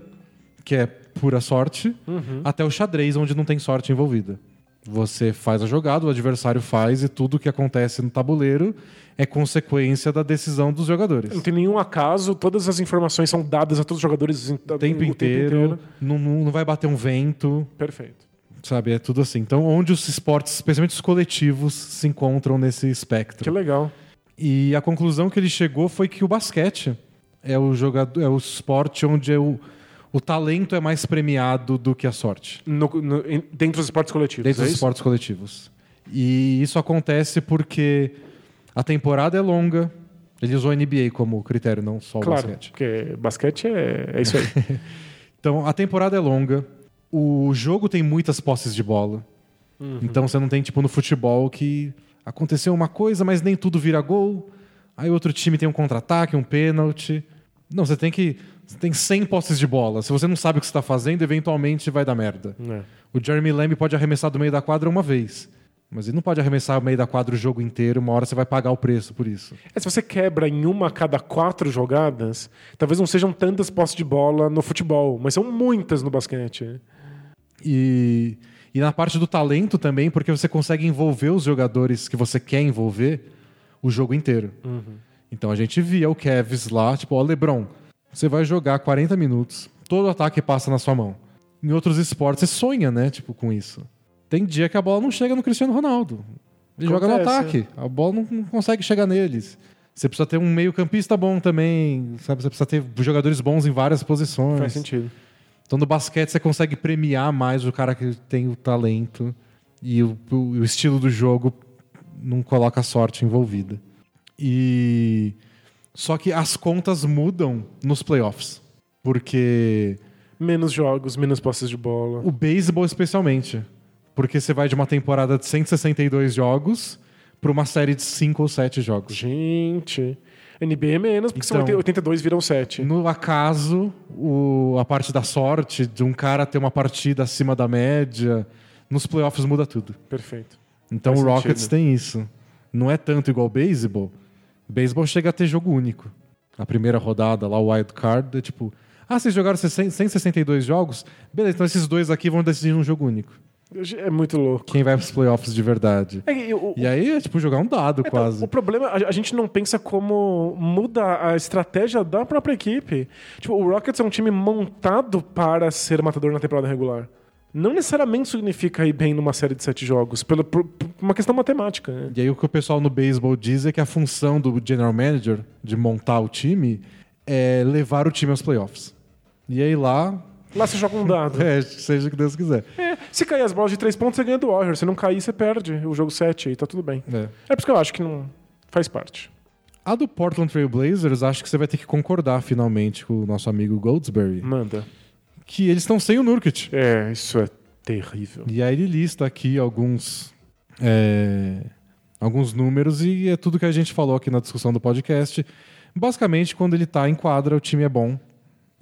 que é pura sorte, até o xadrez, onde não tem sorte envolvida. Você faz a jogada, o adversário faz e tudo que acontece no tabuleiro é consequência da decisão dos jogadores. Não tem nenhum acaso, todas as informações são dadas a todos os jogadores em- O tempo inteiro, Não, não não vai bater um vento. Perfeito. Sabe, é tudo assim. Então, onde os esportes, especialmente os coletivos, se encontram nesse Que espectro. legal. E a conclusão que ele chegou foi que o basquete é o jogador, é o esporte onde é o, o talento é mais premiado do que a sorte. No- no- dentro dos esportes coletivos. Dentro é dos isso? esportes coletivos. E isso acontece porque a temporada é longa. Ele usou a NBA como critério, não só o Claro, basquete. porque basquete é, é isso aí. Então, a temporada é longa. O jogo tem muitas posses de bola. Então, você não tem, tipo, no futebol que aconteceu uma coisa, mas nem tudo vira gol. Aí, outro time tem um contra-ataque, um pênalti. Não, você tem que. Você tem 100 posses de bola. Se você não sabe o que você está fazendo, eventualmente vai dar merda. É. O Jeremy Lamb pode arremessar do meio da quadra uma vez. Mas ele não pode arremessar do meio da quadra o jogo inteiro. Uma hora você vai pagar o preço por isso. É, se você quebra em uma a cada quatro jogadas, talvez não sejam tantas posses de bola no futebol, mas são muitas no basquete. E, e na parte do talento também, porque você consegue envolver os jogadores que você quer envolver o jogo inteiro. Então a gente via o Kevs lá, tipo, ó, Lebron, você vai jogar 40 minutos, todo ataque passa na sua mão. Em outros esportes você sonha, né, tipo, com isso. Tem dia que a bola não chega no Cristiano Ronaldo. Ele joga no Acontece, ataque, a bola não, não consegue chegar neles. Você precisa ter um meio-campista bom também, sabe? Você precisa ter jogadores bons em várias posições. Faz sentido. Então no basquete você consegue premiar mais o cara que tem o talento e o, o- o estilo do jogo não coloca sorte envolvida. E só que as contas mudam nos playoffs, porque Menos jogos, menos posses de bola. o beisebol especialmente, porque você vai de uma temporada de 162 jogos para uma série de 5 ou 7 jogos. Gente. NBA é menos, porque são Então- 82 viram 7. No acaso, o- a parte da sorte de um cara ter uma partida acima da média, nos playoffs muda tudo. Perfeito. Então Faz o Rockets sentido. tem isso. Não é tanto igual o beisebol. Beisebol chega a ter jogo único. A primeira rodada lá, o wild card, é tipo... Ah, vocês jogaram 60 162 jogos? Beleza, então esses dois aqui vão decidir um jogo único. É muito louco. Quem vai pros playoffs de verdade. É, e o- E aí é tipo jogar um dado Então, quase. O problema, a, a gente não pensa como muda a estratégia da própria equipe. Tipo, o Rockets é um time montado para ser matador na temporada regular. Não necessariamente significa ir bem numa série de sete jogos, pela, por, por uma questão matemática. Né? E aí o que o pessoal no beisebol diz é que a função do general manager de montar o time é levar o time aos playoffs. E aí lá, Lá você joga um dado. é, seja o que Deus quiser. É, se cair as bolas de três pontos, você ganha do Warriors. Se não cair, você perde o jogo 7 e tá tudo bem. É. É por isso que eu acho que não faz parte. A do Portland Trail Blazers, acho que você vai ter que concordar finalmente com o nosso amigo Goldsberry, Manda. Que eles estão sem o Nurkic. É, isso é terrível. E aí ele lista aqui alguns é, alguns números e é tudo que a gente falou aqui na discussão do podcast. Basicamente, quando ele tá em quadra, o time é bom.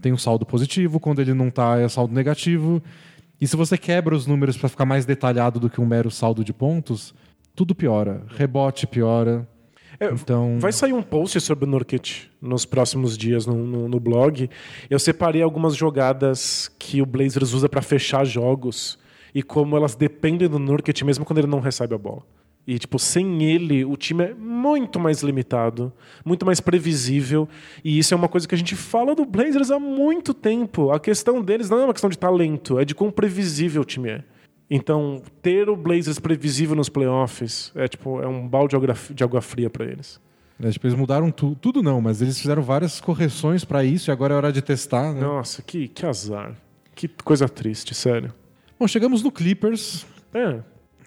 Tem um saldo positivo, quando ele não tá, é saldo negativo. E se você quebra os números para ficar mais detalhado do que um mero saldo de pontos, tudo piora. Rebote piora. É, Então- Vai sair um post sobre o Nurkic nos próximos dias no, no, no blog. Eu separei algumas jogadas que o Blazers usa para fechar jogos e como elas dependem do Nurkic mesmo quando ele não recebe a bola. E, tipo, sem ele, o time é muito mais limitado, muito mais previsível. E isso é uma coisa que a gente fala do Blazers há muito tempo. A questão deles não é uma questão de talento, é de quão previsível o time é. Então, ter o Blazers previsível nos playoffs é, tipo, é um balde de água- fria para eles. É, tipo, eles mudaram tu- tudo, não, mas eles fizeram várias correções para isso e agora é hora de testar. Né? Nossa, que, que azar. Que coisa triste, sério. Bom, chegamos no Clippers. É.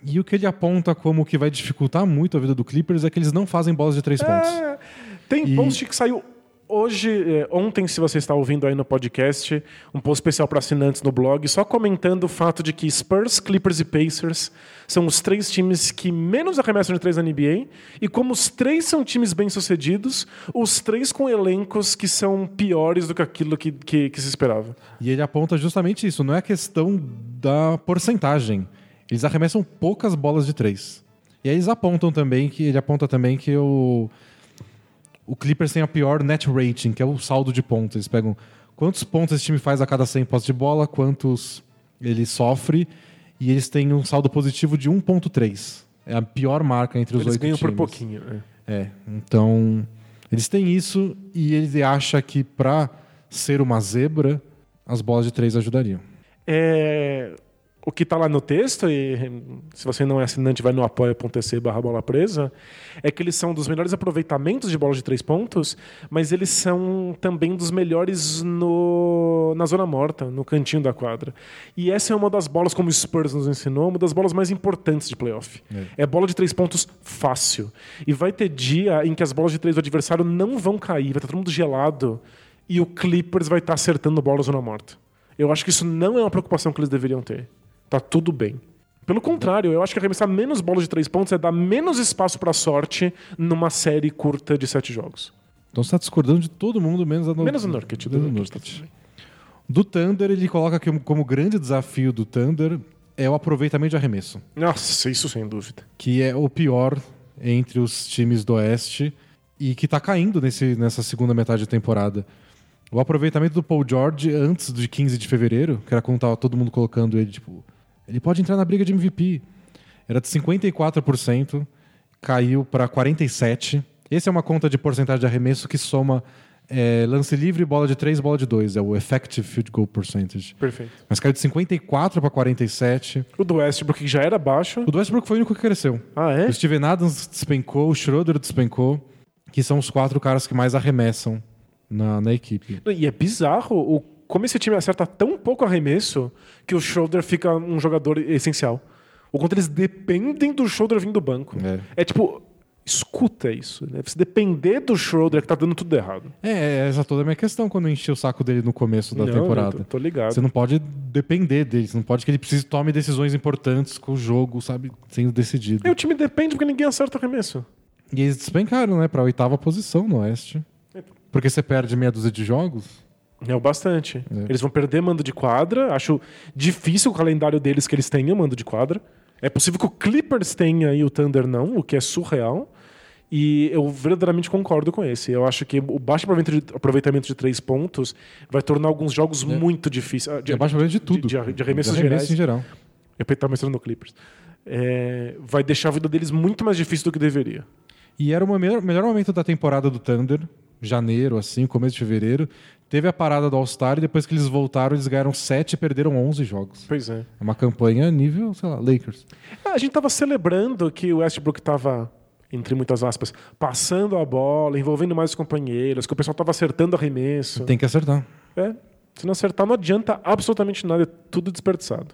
E o que ele aponta como que vai dificultar muito a vida do Clippers é que eles não fazem bolas de três pontos. É, tem E- post que saiu hoje, é, ontem, se você está ouvindo aí no podcast, um post especial para assinantes no blog, só comentando o fato de que Spurs, Clippers e Pacers são os três times que menos arremessam de três na NBA, e como os três são times bem-sucedidos, os três com elencos que são piores do que aquilo que, que, que se esperava. E ele aponta justamente isso, não é questão da porcentagem. Eles arremessam poucas bolas de três. E aí eles apontam também que ele aponta também que o o Clippers tem a pior net rating, que é o saldo de pontos. Eles pegam quantos pontos esse time faz a cada 100 posses de bola, quantos ele sofre, e eles têm um saldo positivo de 1.3. É a pior marca entre os Eles oito ganham times. por pouquinho. né? É, então eles têm isso e ele acha que pra ser uma zebra, as bolas de três ajudariam. É, o que está lá no texto, e se você não é assinante, vai no apoia.se barra bola presa, é que eles são dos melhores aproveitamentos de bola de três pontos, mas eles são também dos melhores no, na zona morta, no cantinho da quadra. E essa é uma das bolas, como o Spurs nos ensinou, uma das bolas mais importantes de playoff. É, bola de três pontos fácil. E vai ter dia em que as bolas de três do adversário não vão cair, vai estar todo mundo gelado, e o Clippers vai estar acertando bola na zona morta. Eu acho que isso não é uma preocupação que eles deveriam ter. Tá tudo bem. Pelo contrário, eu acho que arremessar menos bolas de três pontos é dar menos espaço para sorte numa série curta de sete jogos. Então você está discordando de todo mundo, menos a Menos o Nurkic. do Do Nurkic. Nurkic. Do Thunder, ele coloca que como grande desafio do Thunder é o aproveitamento de arremesso, Nossa, isso sem dúvida. que é o pior entre os times do Oeste e que está caindo nesse, nessa segunda metade da temporada. O aproveitamento do Paul George antes de 15 de fevereiro, que era quando tava todo mundo colocando ele, tipo, ele pode entrar na briga de MVP. Era de 54%, caiu para 47%. Essa é uma conta de porcentagem de arremesso que soma é, lance livre, bola de 3, bola de 2. É o Effective Field Goal Percentage. Perfeito. Mas caiu de 54 para 47. O do Westbrook que já era baixo. O do Westbrook foi o único que cresceu. Ah, é? O Steven Adams despencou, o Schroeder despencou, que são os quatro caras que mais arremessam na, na equipe. E é bizarro o, como esse time acerta tão pouco arremesso que o Schroeder fica um jogador essencial. O quanto eles dependem do Schroeder vindo do banco. É. É tipo, escuta isso. Né? Você depender do Schroeder que tá dando tudo errado. É, essa toda a minha questão quando eu enchi o saco dele no começo da Não, temporada. eu Tô, tô ligado. Você não pode depender dele, você não pode que ele precise tome decisões importantes com o jogo, sabe, sendo decidido. E o time depende porque ninguém acerta arremesso. E eles despencaram, né, pra oitava posição no Oeste. Porque você perde meia dúzia de jogos. É o bastante. Eles vão perder mando de quadra. Acho difícil o calendário deles que eles tenham mando de quadra. É possível que o Clippers tenha e o Thunder não, o que é surreal. E eu verdadeiramente concordo com esse. Eu acho que o baixo aproveitamento de, aproveitamento três pontos vai tornar alguns jogos muito difíceis. Ah, De abaixo de tudo. De, de, de arremessos De gerais. em geral. Eu estava mencionando no Clippers. É, vai deixar a vida deles muito mais difícil do que deveria. E era o melhor, melhor momento da temporada do Thunder, janeiro, assim, começo de fevereiro. Teve a parada do All-Star e depois que eles voltaram, eles ganharam 7 e perderam 11 jogos. Pois é. É uma campanha nível, sei lá, Lakers. Ah, A gente tava celebrando que o Westbrook tava, entre muitas aspas, passando a bola, envolvendo mais os companheiros, que o pessoal tava acertando arremesso. Tem que acertar. É, se não acertar, não adianta absolutamente nada, é tudo desperdiçado.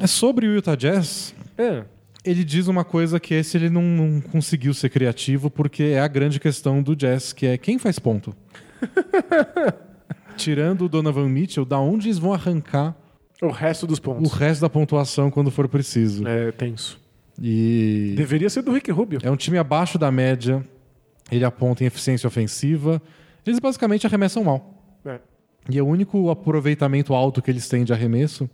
É sobre o Utah Jazz, É. ele diz uma coisa que esse ele não, não conseguiu ser criativo porque é a grande questão do Jazz, que é quem faz ponto. Tirando o Donovan Mitchell, da onde eles vão arrancar O resto dos o pontos. resto da pontuação quando for preciso. É tenso. E Deveria ser do Rick Rubio. é um time abaixo da média. Ele aponta em eficiência ofensiva, Eles basicamente arremessam mal. É. E o único aproveitamento alto que eles têm de arremesso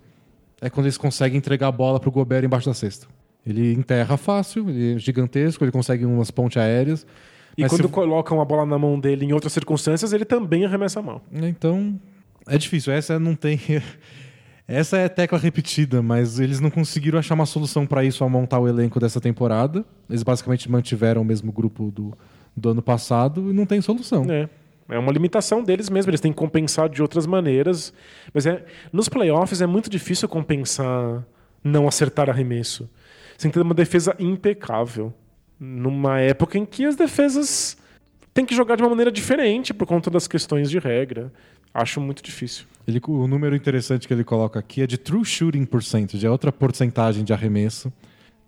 é quando eles conseguem entregar a bola pro Gobert embaixo da cesta. Ele enterra fácil, ele é gigantesco, ele consegue umas pontes aéreas. E Mas quando se- colocam a bola na mão dele em outras circunstâncias, ele também arremessa mal. Então, é difícil. Essa não tem. Essa é tecla repetida, mas eles não conseguiram achar uma solução para isso ao montar o elenco dessa temporada. Eles basicamente mantiveram o mesmo grupo do, do ano passado e não tem solução. É. É uma limitação deles mesmo, eles têm que compensar de outras maneiras. Mas é, nos playoffs é muito difícil compensar não acertar arremesso. Você tem que ter uma defesa impecável. Numa época em que as defesas têm que jogar de uma maneira diferente por conta das questões de regra. Acho muito difícil. Ele, o número interessante que ele coloca aqui é de true shooting percentage, é outra porcentagem de arremesso,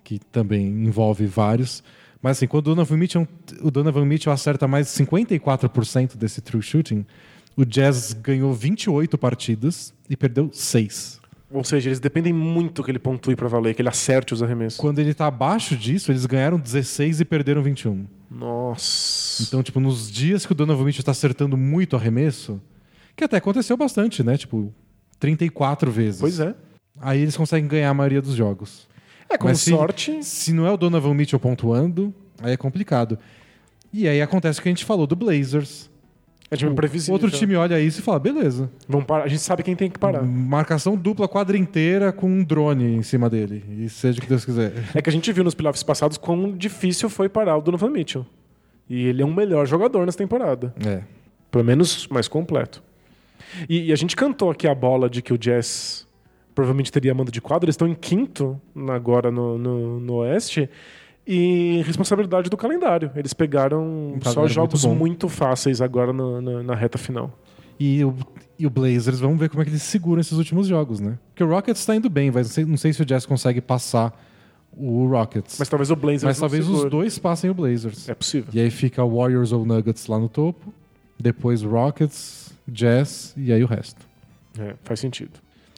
que também envolve vários. Mas assim, quando o Donovan Mitchell, o Donovan Mitchell acerta mais de 54% desse true shooting, o Jazz ganhou 28 partidas e perdeu 6. Ou seja, eles dependem muito que ele pontue pra valer, que ele acerte os arremessos. Quando ele tá abaixo disso, eles ganharam 16 e perderam 21. Nossa. Então, tipo, nos dias que o Donovan Mitchell tá acertando muito arremesso, que até aconteceu bastante, né? Tipo, 34 vezes. Pois é. Aí eles conseguem ganhar a maioria dos jogos. É, com Mas se- sorte. Se não é o Donovan Mitchell pontuando, aí é complicado. E aí acontece o que a gente falou do Blazers. É time previsível. Outro time olha isso e fala, beleza. Vão parar. A gente sabe quem tem que parar. Marcação dupla quadra inteira com um drone em cima dele. E seja o que Deus quiser. É que a gente viu nos playoffs passados quão difícil foi parar o Donovan Mitchell. E ele é um melhor jogador nessa temporada. É. Pelo menos mais completo. E, e a gente cantou aqui a bola de que o Jazz provavelmente teria mando de quadro. Eles estão em quinto agora no, no, no Oeste. E responsabilidade do calendário. Eles pegaram Um só jogos muito muito, fáceis agora no- no- na reta final. E o, e o Blazers, vamos ver como é que eles seguram esses últimos jogos, né? Porque o Rockets tá indo bem, mas não sei, não sei se o Jazz consegue passar o Rockets. Mas talvez o Blazers Mas talvez os segure. dois passem o Blazers. É possível. E aí fica Warriors ou Nuggets lá no topo, depois Rockets, Jazz e aí o resto. É, faz sentido.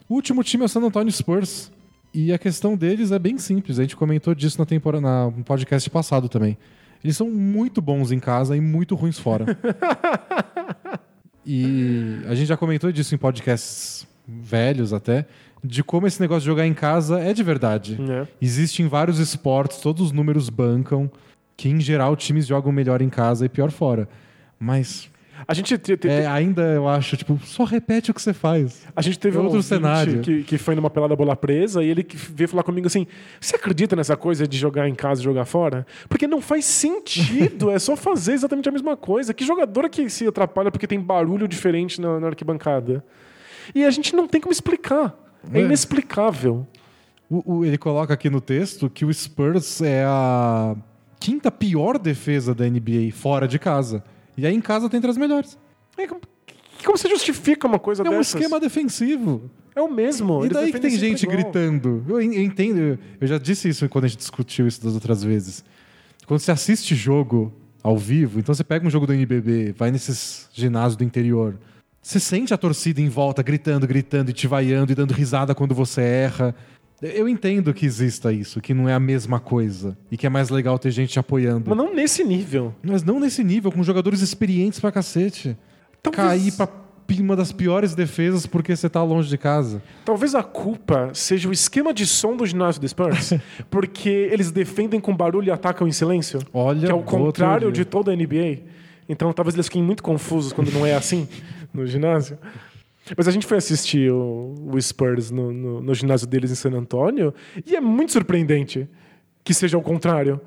O último time é o San Antonio Spurs. E a questão deles é bem simples. A gente comentou disso na temporada, na, no podcast passado também. Eles são muito bons em casa e muito ruins fora. e a gente já comentou disso em podcasts velhos até, de como esse negócio de jogar em casa é de verdade. É. Existe em vários esportes, todos os números bancam, que em geral times jogam melhor em casa e pior fora. Mas A gente te- te- é, ainda eu acho, tipo, só repete o que você faz. A gente teve É um outro ouvinte cenário. Que, que foi numa pelada bola presa e ele veio falar comigo assim: Você acredita nessa coisa de jogar em casa e jogar fora? Porque não faz sentido, é só fazer exatamente a mesma coisa. Que jogador que se atrapalha porque tem barulho diferente na, na arquibancada? E a gente não tem como explicar. É, É. inexplicável. O- o- ele coloca aqui no texto que o Spurs é a quinta pior defesa da NBA fora de casa. E aí em casa tem entre as melhores. É, como, você justifica uma coisa É um dessas? esquema defensivo. É o mesmo. E eles daí que tem gente igual. gritando. Eu, eu entendo, eu já disse isso quando a gente discutiu isso das outras vezes. Quando você assiste jogo ao vivo, então você pega um jogo do NBB, vai nesses ginásios do interior, você sente a torcida em volta gritando, gritando e te vaiando e dando risada quando você erra. Eu entendo que exista isso, que não é a mesma coisa e que é mais legal ter gente te apoiando. Mas não nesse nível. Mas não nesse nível, com jogadores experientes pra cacete. Talvez- Cair pra uma das piores defesas porque você tá longe de casa. Talvez a culpa seja o esquema de som do ginásio do Spurs, porque eles defendem com barulho e atacam em silêncio. Olha, que é o contrário de toda a NBA. Então talvez eles fiquem muito confusos quando não é assim no ginásio. Mas a gente foi assistir o, o Spurs no, no- no ginásio deles em San Antônio e é muito surpreendente que seja o contrário.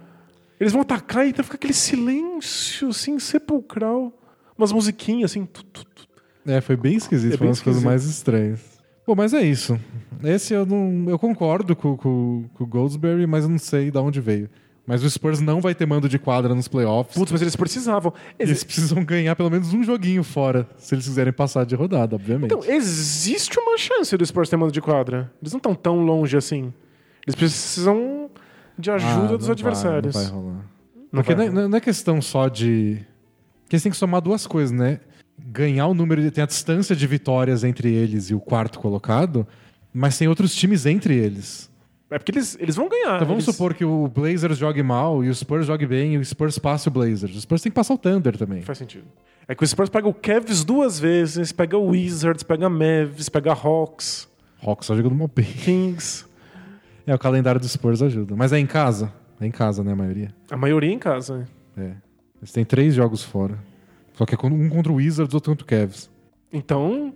Eles vão atacar e então fica aquele silêncio assim, sepulcral. Umas musiquinhas assim. tu, tu, tu. É, foi bem esquisito, É foi bem uma das coisas mais estranhas. Bom, mas é isso. Esse eu não. Eu concordo com o Goldsberry, mas eu não sei de onde veio. Mas o Spurs não vai ter mando de quadra nos playoffs. Putz, mas eles precisavam. Eles- Eles precisam ganhar pelo menos um joguinho fora, se eles quiserem passar de rodada, obviamente. Então, existe uma chance do Spurs ter mando de quadra. Eles não estão tão longe assim. Eles precisam de Ah, ajuda não dos vai, adversários. não vai rolar. Não Porque vai não é, não é questão só de. Porque eles têm que somar duas coisas, né? Ganhar o número. de- Tem a distância de vitórias entre eles e o quarto colocado, mas tem outros times entre eles. É porque eles, eles vão ganhar. Então vamos Eles- supor que o Blazers jogue mal e o Spurs jogue bem e o Spurs passe o Blazers. O Spurs tem que passar o Thunder também. Faz sentido. É que o Spurs pega o Cavs duas vezes, pega o Wizards, pega Mavs, pega Hawks, Hawks só jogando mal bem. Kings. É, o calendário do Spurs ajuda. Mas é em casa? É em casa, né, a maioria? A maioria em casa. né? É. Eles têm três jogos fora. Só que é um contra o Wizards, outro contra o Cavs. Então,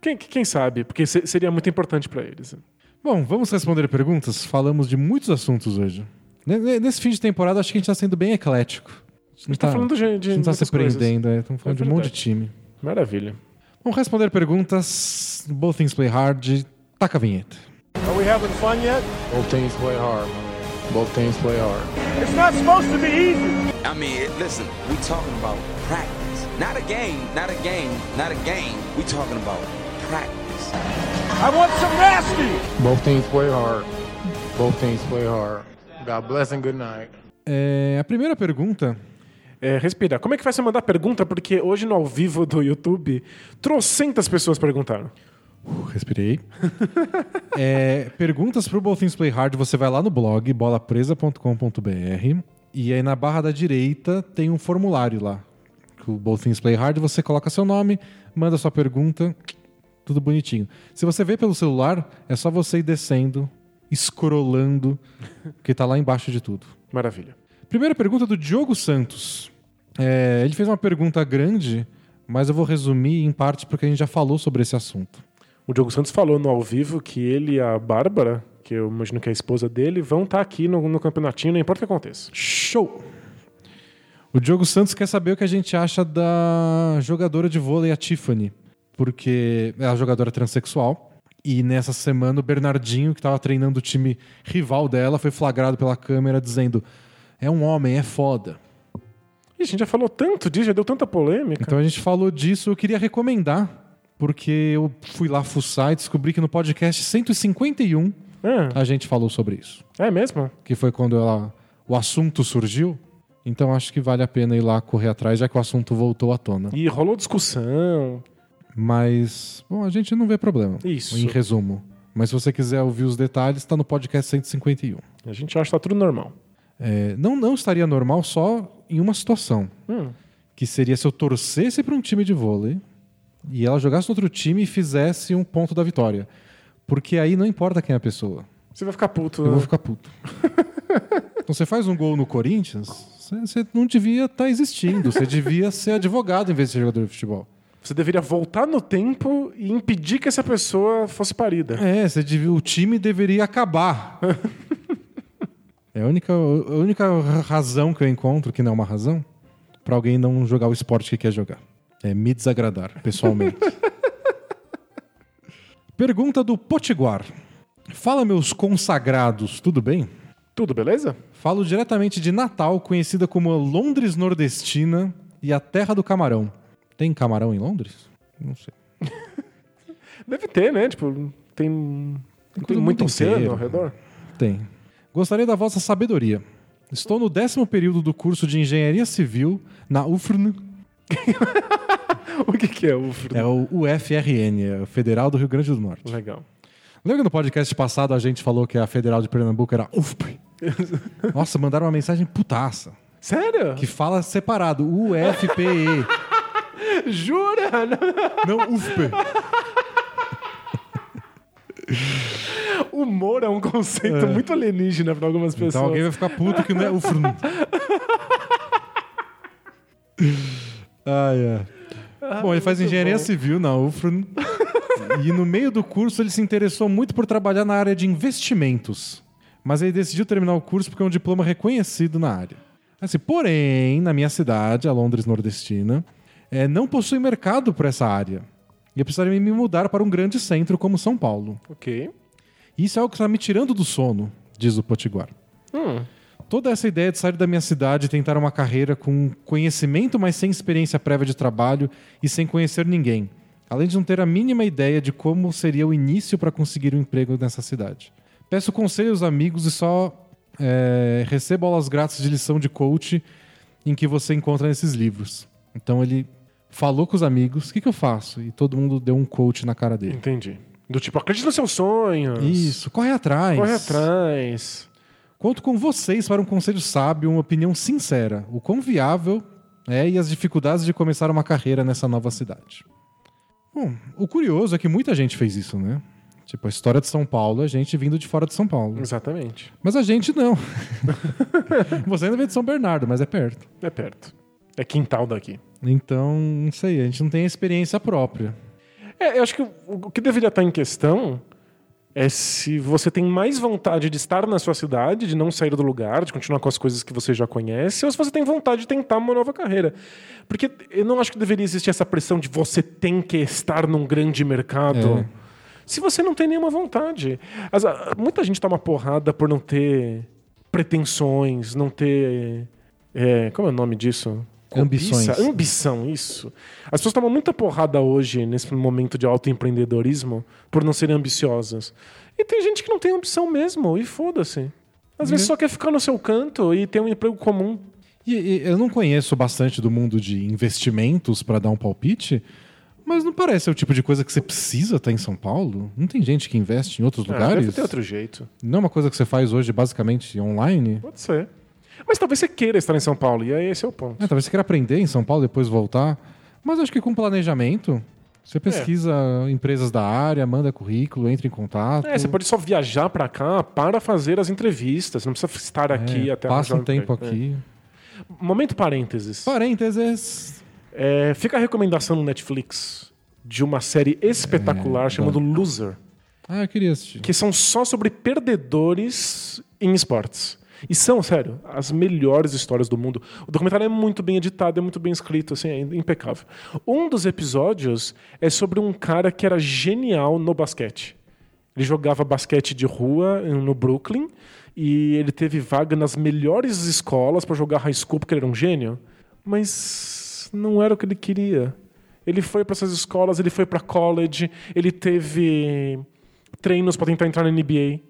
quem, quem sabe? Porque se- seria muito importante pra eles. Bom, vamos responder perguntas? Falamos de muitos assuntos hoje. Ne- ne- Nesse fim de temporada, acho que a gente tá sendo bem eclético. A gente gente tá falando de, de a gente tá se prendendo, é. Estamos falando É de um monte de time. Maravilha. Vamos responder perguntas. Both Things Play Hard. Taca a vinheta. Are we having fun yet? Both teams play hard. Both teams play hard. It's not supposed to be easy. I mean, listen, we talking about practice. Not a game, not a game, not a game. We talking about practice. I want some nasty. Both teams play hard. Both teams play hard. God bless and good night. É, a primeira pergunta É, respira. Como é que vai se mandar pergunta? Porque hoje no ao vivo do YouTube, trocentas pessoas perguntaram. Respirei. é, perguntas pro Both Things Play Hard, você vai lá no blog bolapresa.com.br e aí na barra da direita tem um formulário lá. O Both Things Play Hard, você coloca seu nome, manda sua pergunta, tudo bonitinho. Se você vê pelo celular, é só você ir descendo, scrollando, que tá lá embaixo de tudo. Maravilha. Primeira pergunta do Diogo Santos. É, ele fez uma pergunta grande, mas eu vou resumir em parte porque a gente já falou sobre esse assunto. O Diogo Santos falou no ao vivo que ele e a Bárbara, que eu imagino que é a esposa dele, vão estar aqui no, no campeonatinho, não importa o que aconteça. Show! O Diogo Santos quer saber o que a gente acha da jogadora de vôlei, a Tiffany, porque é a jogadora transexual. E nessa semana o Bernardinho, que estava treinando o time rival dela, foi flagrado pela câmera dizendo: é um homem, é foda. Ih, a gente já falou tanto disso, já deu tanta polêmica. Então a gente falou disso, eu queria recomendar, porque eu fui lá fuçar e descobri que no podcast 151 Ah, a gente falou sobre isso. é mesmo? Que foi quando ela, o assunto surgiu. Então acho que vale a pena ir lá correr atrás, já que o assunto voltou à tona. E rolou discussão. Mas, bom, a gente não vê problema. Isso. Em resumo. Mas se você quiser ouvir os detalhes, está no podcast 151. A gente acha que tá tudo normal. É, não, não estaria normal só em uma situação. Hum. Que seria se eu torcesse para um time de vôlei e ela jogasse no outro time e fizesse um ponto da vitória. Porque aí não importa quem é a pessoa. Você vai ficar puto. Eu né? vou ficar puto. então você faz um gol no Corinthians, você, você não devia estar existindo. Você devia ser advogado em vez de ser jogador de futebol. Você deveria voltar no tempo e impedir que essa pessoa fosse parida. É, você devia, o time deveria acabar. é a única, a única razão que eu encontro, que não é uma razão, para alguém não jogar o esporte que quer jogar. É me desagradar, pessoalmente. Pergunta do Potiguar. Fala, meus consagrados, tudo bem? Tudo beleza? Falo diretamente de Natal, conhecida como Londres Nordestina e a Terra do Camarão. Tem camarão em Londres? Não sei. Deve ter, né? Tipo, tem, tem, coisa muito oceano ao redor. Tem. Gostaria da vossa sabedoria. Estou no décimo período do curso de Engenharia Civil na UFRN, o que, que é o frio? é o UFRN, é o Federal do Rio Grande do Norte. Legal. Lembra que no podcast passado a gente falou que a Federal de Pernambuco era UFP? Nossa, mandaram uma mensagem putaça, Sério? que fala separado, UFPE, Jura? não UFP. Humor é um conceito muito alienígena para algumas pessoas. Então alguém vai ficar puto que não é UFRN. ah, é. Bom, ele faz engenharia bom. civil na UFRN. e no meio do curso ele se interessou muito por trabalhar na área de investimentos. Mas ele decidiu terminar o curso porque é um diploma reconhecido na área. Assim, porém, na minha cidade, a Londres Nordestina, eh, não possui mercado para essa área. E eu precisaria me mudar para um grande centro como São Paulo. Ok. Isso é algo que está me tirando do sono, diz o Potiguar. Hum. Toda essa ideia de sair da minha cidade e tentar uma carreira com conhecimento, mas sem experiência prévia de trabalho e sem conhecer ninguém. Além de não ter a mínima ideia de como seria o início para conseguir um emprego nessa cidade. Peço conselho aos amigos e só é, recebo aulas grátis de lição de coach em que você encontra nesses livros. Então ele falou com os amigos, o que, que eu faço? E todo mundo deu um coach na cara dele. Entendi. Do tipo, acredita nos seus sonhos. Isso, corre atrás. Corre atrás. Conto com vocês para um conselho sábio, uma opinião sincera, o quão viável é e as dificuldades de começar uma carreira nessa nova cidade. Bom, o curioso é que muita gente fez isso, né? Tipo, a história de São Paulo é gente vindo de fora de São Paulo. Exatamente. Mas a gente não. Você ainda veio de São Bernardo, mas é perto. É perto. É quintal daqui. Então, não sei, a gente não tem experiência própria. É, eu acho que o, o que deveria estar em questão é se você tem mais vontade de estar na sua cidade, de não sair do lugar, de continuar com as coisas que você já conhece, ou se você tem vontade de tentar uma nova carreira. Porque eu não acho que deveria existir essa pressão de você tem que estar num grande mercado. É. Se você não tem nenhuma vontade. As- muita gente toma porrada por não ter pretensões, não ter. é, como é o nome disso? Ambições. Cobiça? Ambição, isso. As pessoas tomam muita porrada hoje, nesse momento de autoempreendedorismo, por não serem ambiciosas. E tem gente que não tem ambição mesmo, e foda-se. Às vezes só quer ficar no seu canto e ter um emprego comum. E, e eu não conheço bastante do mundo de investimentos para dar um palpite, mas não parece ser o tipo de coisa que você precisa estar em São Paulo? Não tem gente que investe em outros Ah, lugares? deve ter outro jeito. Não é uma coisa que você faz hoje basicamente online? Pode ser. Mas talvez você queira estar em São Paulo, e aí esse é o ponto. É, talvez você queira aprender em São Paulo depois voltar. Mas acho que com planejamento, você pesquisa empresas da área, manda currículo, entra em contato. É, você pode só viajar pra cá para fazer as entrevistas. Não precisa estar aqui É, até passa um tempo emprego. aqui. É. Momento parênteses. Parênteses. É, fica a recomendação no Netflix de uma série espetacular É, chamada Loser, Ah, eu queria assistir. que são só sobre perdedores em esportes. E são, sério, as melhores histórias do mundo. O documentário é muito bem editado, é muito bem escrito, assim, é impecável. Um dos episódios é sobre um cara que era genial no basquete. Ele jogava basquete de rua no Brooklyn e ele teve vaga nas melhores escolas para jogar high school porque ele era um gênio, mas não era o que ele queria. Ele foi para essas escolas, ele foi para college, ele teve treinos para tentar entrar na NBA.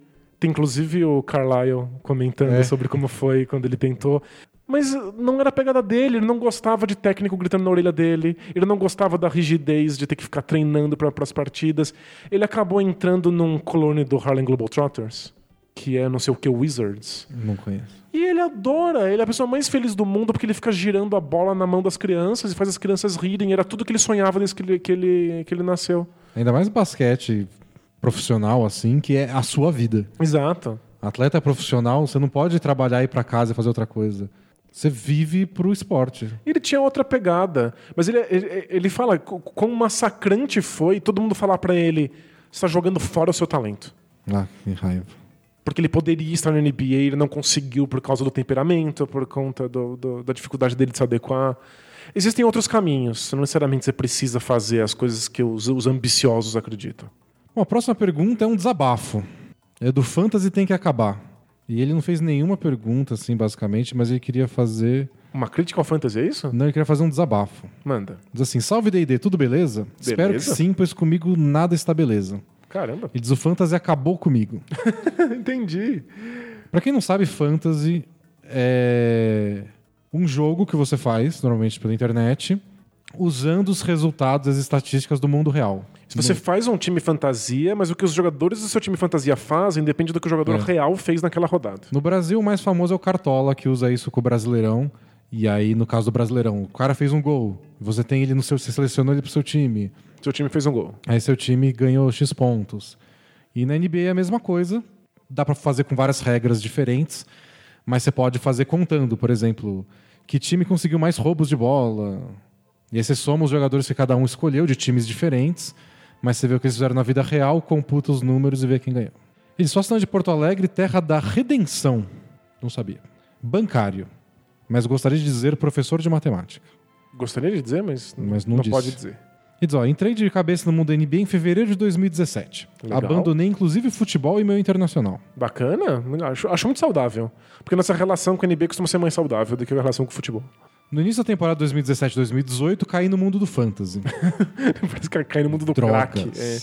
Tem inclusive o Carlisle comentando É. sobre como foi quando ele tentou. Mas não era a pegada dele, ele não gostava de técnico gritando na orelha dele, ele não gostava da rigidez de ter que ficar treinando para as partidas. Ele acabou entrando num clone do Harlem Globetrotters, que é não sei o que, Wizards. Não conheço. E ele adora, ele é a pessoa mais feliz do mundo porque ele fica girando a bola na mão das crianças e faz as crianças rirem. Era tudo que ele sonhava desde que ele, que ele, que ele nasceu. Ainda mais basquete profissional, assim, que é a sua vida. Exato. Atleta profissional, você não pode trabalhar e ir pra casa e fazer outra coisa. Você vive pro esporte. Ele tinha outra pegada. Mas ele, ele, ele fala quão massacrante foi todo mundo falar pra ele: você tá jogando fora o seu talento. Ah, que raiva. Porque ele poderia estar na NBA, ele não conseguiu por causa do temperamento, por conta do- do- da dificuldade dele de se adequar. Existem outros caminhos. Não necessariamente você precisa fazer as coisas que os, os ambiciosos acreditam. Bom, a próxima pergunta é um desabafo. É do Fantasy Tem Que Acabar. E ele não fez nenhuma pergunta, assim, basicamente, mas ele queria fazer... Uma crítica ao fantasy, é isso? Não, ele queria fazer um desabafo. Manda. Diz assim, salve D&D, tudo beleza? Espero que Beleza. sim, pois comigo nada está beleza. Caramba. Ele diz, o Fantasy acabou comigo. Entendi. Pra quem não sabe, Fantasy é um jogo que você faz, normalmente pela internet, usando os resultados as estatísticas do mundo real. Se você faz um time fantasia, mas o que os jogadores do seu time fantasia fazem depende do que o jogador É. real fez naquela rodada. No Brasil, o mais famoso é o Cartola, que usa isso com o Brasileirão. E aí, no caso do Brasileirão, o cara fez um gol. Você tem ele no seu. Você selecionou ele pro seu time. Seu time fez um gol. Aí seu time ganhou X pontos. E na NBA é a mesma coisa. Dá pra fazer com várias regras diferentes. Mas você pode fazer contando, por exemplo, que time conseguiu mais roubos de bola. E aí você soma os jogadores que cada um escolheu de times diferentes. Mas você vê o que eles fizeram na vida real, computa os números e vê quem ganhou. Eles só estão de Porto Alegre, terra da redenção. Não sabia. Bancário. Mas gostaria de dizer professor de matemática. Gostaria de dizer, mas, Mas não não pode dizer. E diz, ó, entrei de cabeça no mundo da NBA em fevereiro de 2017. Legal. Abandonei inclusive futebol e meu internacional. Bacana. Acho, acho muito saudável. Porque nossa relação com a NBA costuma ser mais saudável do que a relação com o futebol. No início da temporada 2017-2018, caí no mundo do fantasy. Parece que cai no mundo do crack. É.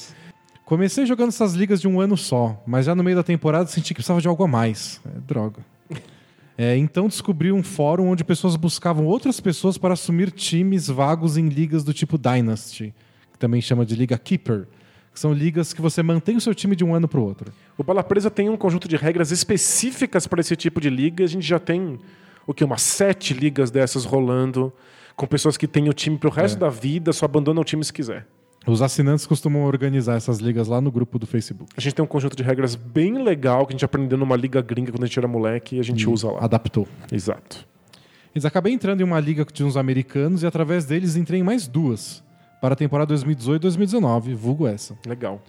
Comecei jogando essas ligas de um ano só, mas já no meio da temporada senti que precisava de algo a mais. É, droga. É, então descobri um fórum onde pessoas buscavam outras pessoas para assumir times vagos em ligas do tipo Dynasty, que também chama de Liga Keeper, que são ligas que você mantém o seu time de um ano para o outro. O Bola Presa tem um conjunto de regras específicas para esse tipo de liga. A gente já tem o que umas sete ligas dessas rolando com pessoas que têm o time pro resto É. da vida, só abandonam o time se quiser. Os assinantes costumam organizar essas ligas lá no grupo do Facebook. A gente tem um conjunto de regras bem legal que a gente aprendeu numa liga gringa quando a gente era moleque e a gente usa lá. Adaptou. Exato. Eles acabei entrando em uma liga de uns americanos e através deles entrei em mais duas para a temporada 2018-2019, vulgo essa. Legal.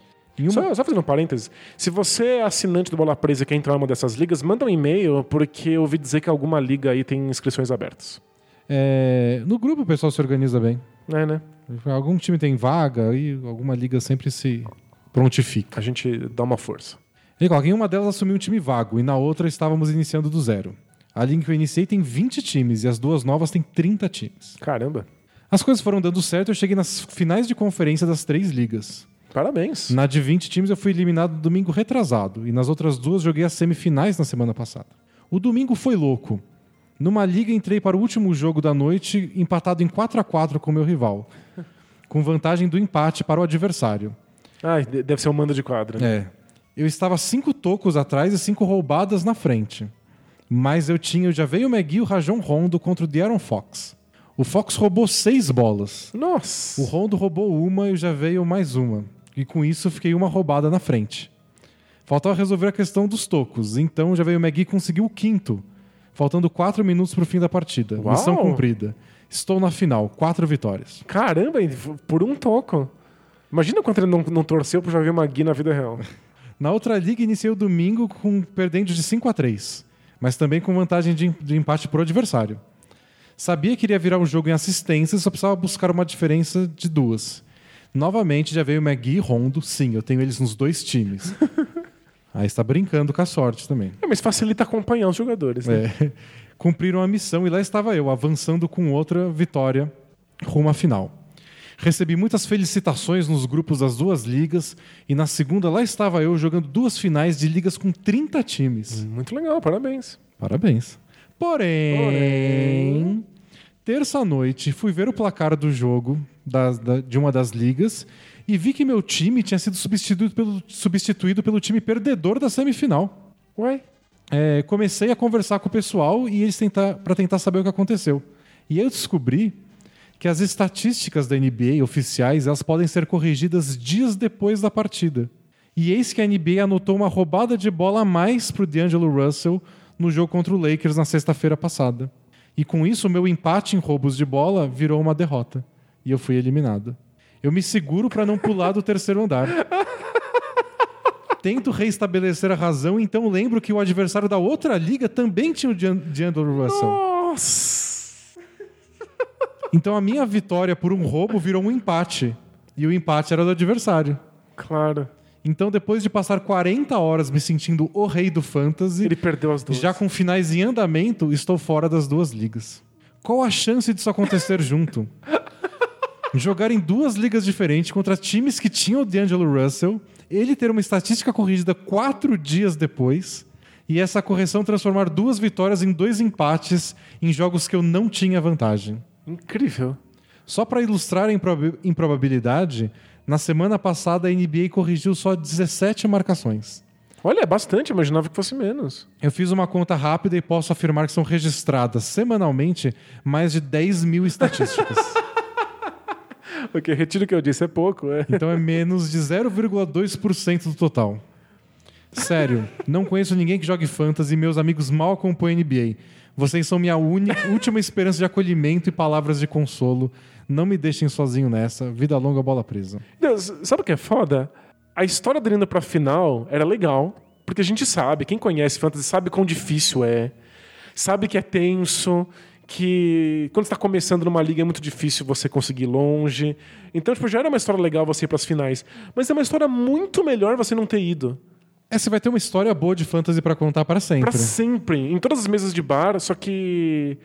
Uma- Só, só fazendo um parênteses, se você é assinante do Bola Presa e quer entrar em uma dessas ligas, manda um e-mail, porque eu ouvi dizer que alguma liga aí tem inscrições abertas. É, no grupo o pessoal se organiza bem. É, né? Algum time tem vaga e alguma liga sempre se prontifica. A gente dá uma força. Ele coloca, em uma delas assumi um time vago e na outra estávamos iniciando do zero. A liga que eu iniciei tem 20 times e as duas novas têm 30 times. Caramba. As coisas foram dando certo e eu cheguei nas finais de conferência das três ligas. Parabéns. Na de 20 times eu fui eliminado domingo retrasado e nas outras duas joguei as semifinais na semana passada. O domingo foi louco. Numa liga entrei para o último jogo da noite empatado em 4 a 4 com meu rival, com vantagem do empate para o adversário. De- deve ser um mando de quadra. É. Eu estava cinco tocos atrás e cinco roubadas na frente. Mas eu tinha o Javeio McGee e o Rajon Rondo contra o De'Aaron Fox. O Fox roubou seis bolas. Nossa. O Rondo roubou uma e o Javeio mais uma. E com isso fiquei uma roubada na frente. Faltava resolver a questão dos tocos, então o Javeio McGee conseguiu o quinto, faltando quatro minutos para o fim da partida. Uau! Missão cumprida. Estou na final, quatro vitórias. Caramba, e por um toco. Imagina quanto ele não, não torceu pro Javier Magui na vida real. Na outra liga, iniciei o domingo com perdendo de 5 a 3, mas também com vantagem de, de empate pro adversário. Sabia que iria virar um jogo em assistência e só precisava buscar uma diferença de duas. Novamente já veio McGee e Rondo. Sim, eu tenho eles nos dois times. Aí está brincando com a sorte também. É, mas facilita acompanhar os jogadores, né? É. Cumpriram a missão e lá estava eu, avançando com outra vitória rumo à final. Recebi muitas felicitações nos grupos das duas ligas e na segunda lá estava eu jogando duas finais de ligas com 30 times. Muito legal, parabéns. Parabéns. Porém, terça-noite fui ver o placar do jogo das- da- de uma das ligas e vi que meu time tinha sido substituído pelo, substituído pelo time perdedor da semifinal. Ué? É, comecei a conversar com o pessoal e eles tentar para tentar saber o que aconteceu. E eu descobri que as estatísticas da NBA oficiais elas podem ser corrigidas dias depois da partida. E eis que a NBA anotou uma roubada de bola a mais para o D'Angelo Russell no jogo contra o Lakers na sexta-feira passada. E com isso, o meu empate em roubos de bola virou uma derrota. E eu fui eliminado. Eu me seguro para não pular do terceiro andar. Tento reestabelecer a razão, então lembro que o adversário da outra liga também tinha o D'An- D'Angelo Russell. Nossa! Então a minha vitória por um roubo virou um empate. E o empate era do adversário. Claro. Então, depois de passar 40 horas me sentindo o rei do fantasy, Ele perdeu as duas. já com finais em andamento, estou fora das duas ligas. Qual a chance disso acontecer junto? Jogar em duas ligas diferentes contra times que tinham o D'Angelo Russell, ele ter uma estatística corrigida quatro dias depois, e essa correção transformar duas vitórias em dois empates em jogos que eu não tinha vantagem. Incrível. Só para ilustrar a improb- improbabilidade, na semana passada a NBA corrigiu só 17 marcações. Olha, é bastante, imaginava que fosse menos. Eu fiz uma conta rápida e posso afirmar que são registradas semanalmente mais de 10 mil estatísticas. Ok, retiro o que eu disse, é pouco. É. Então é menos de 0,2% do total. Sério, não conheço ninguém que jogue fantasy e meus amigos mal acompanham NBA. Vocês são minha única, última esperança de acolhimento e palavras de consolo. Não me deixem sozinho nessa. Vida longa, bola presa. Deus, sabe o que é foda? A história dele indo pra final era legal, porque a gente sabe, quem conhece fantasy sabe quão difícil é. Sabe que é tenso, que quando está começando numa liga é muito difícil você conseguir ir longe. Então, tipo, já era uma história legal você ir pras finais. Mas é uma história muito melhor você não ter ido. É, você vai ter uma história boa de fantasy pra contar para sempre. Pra sempre. Em todas as mesas de bar, só que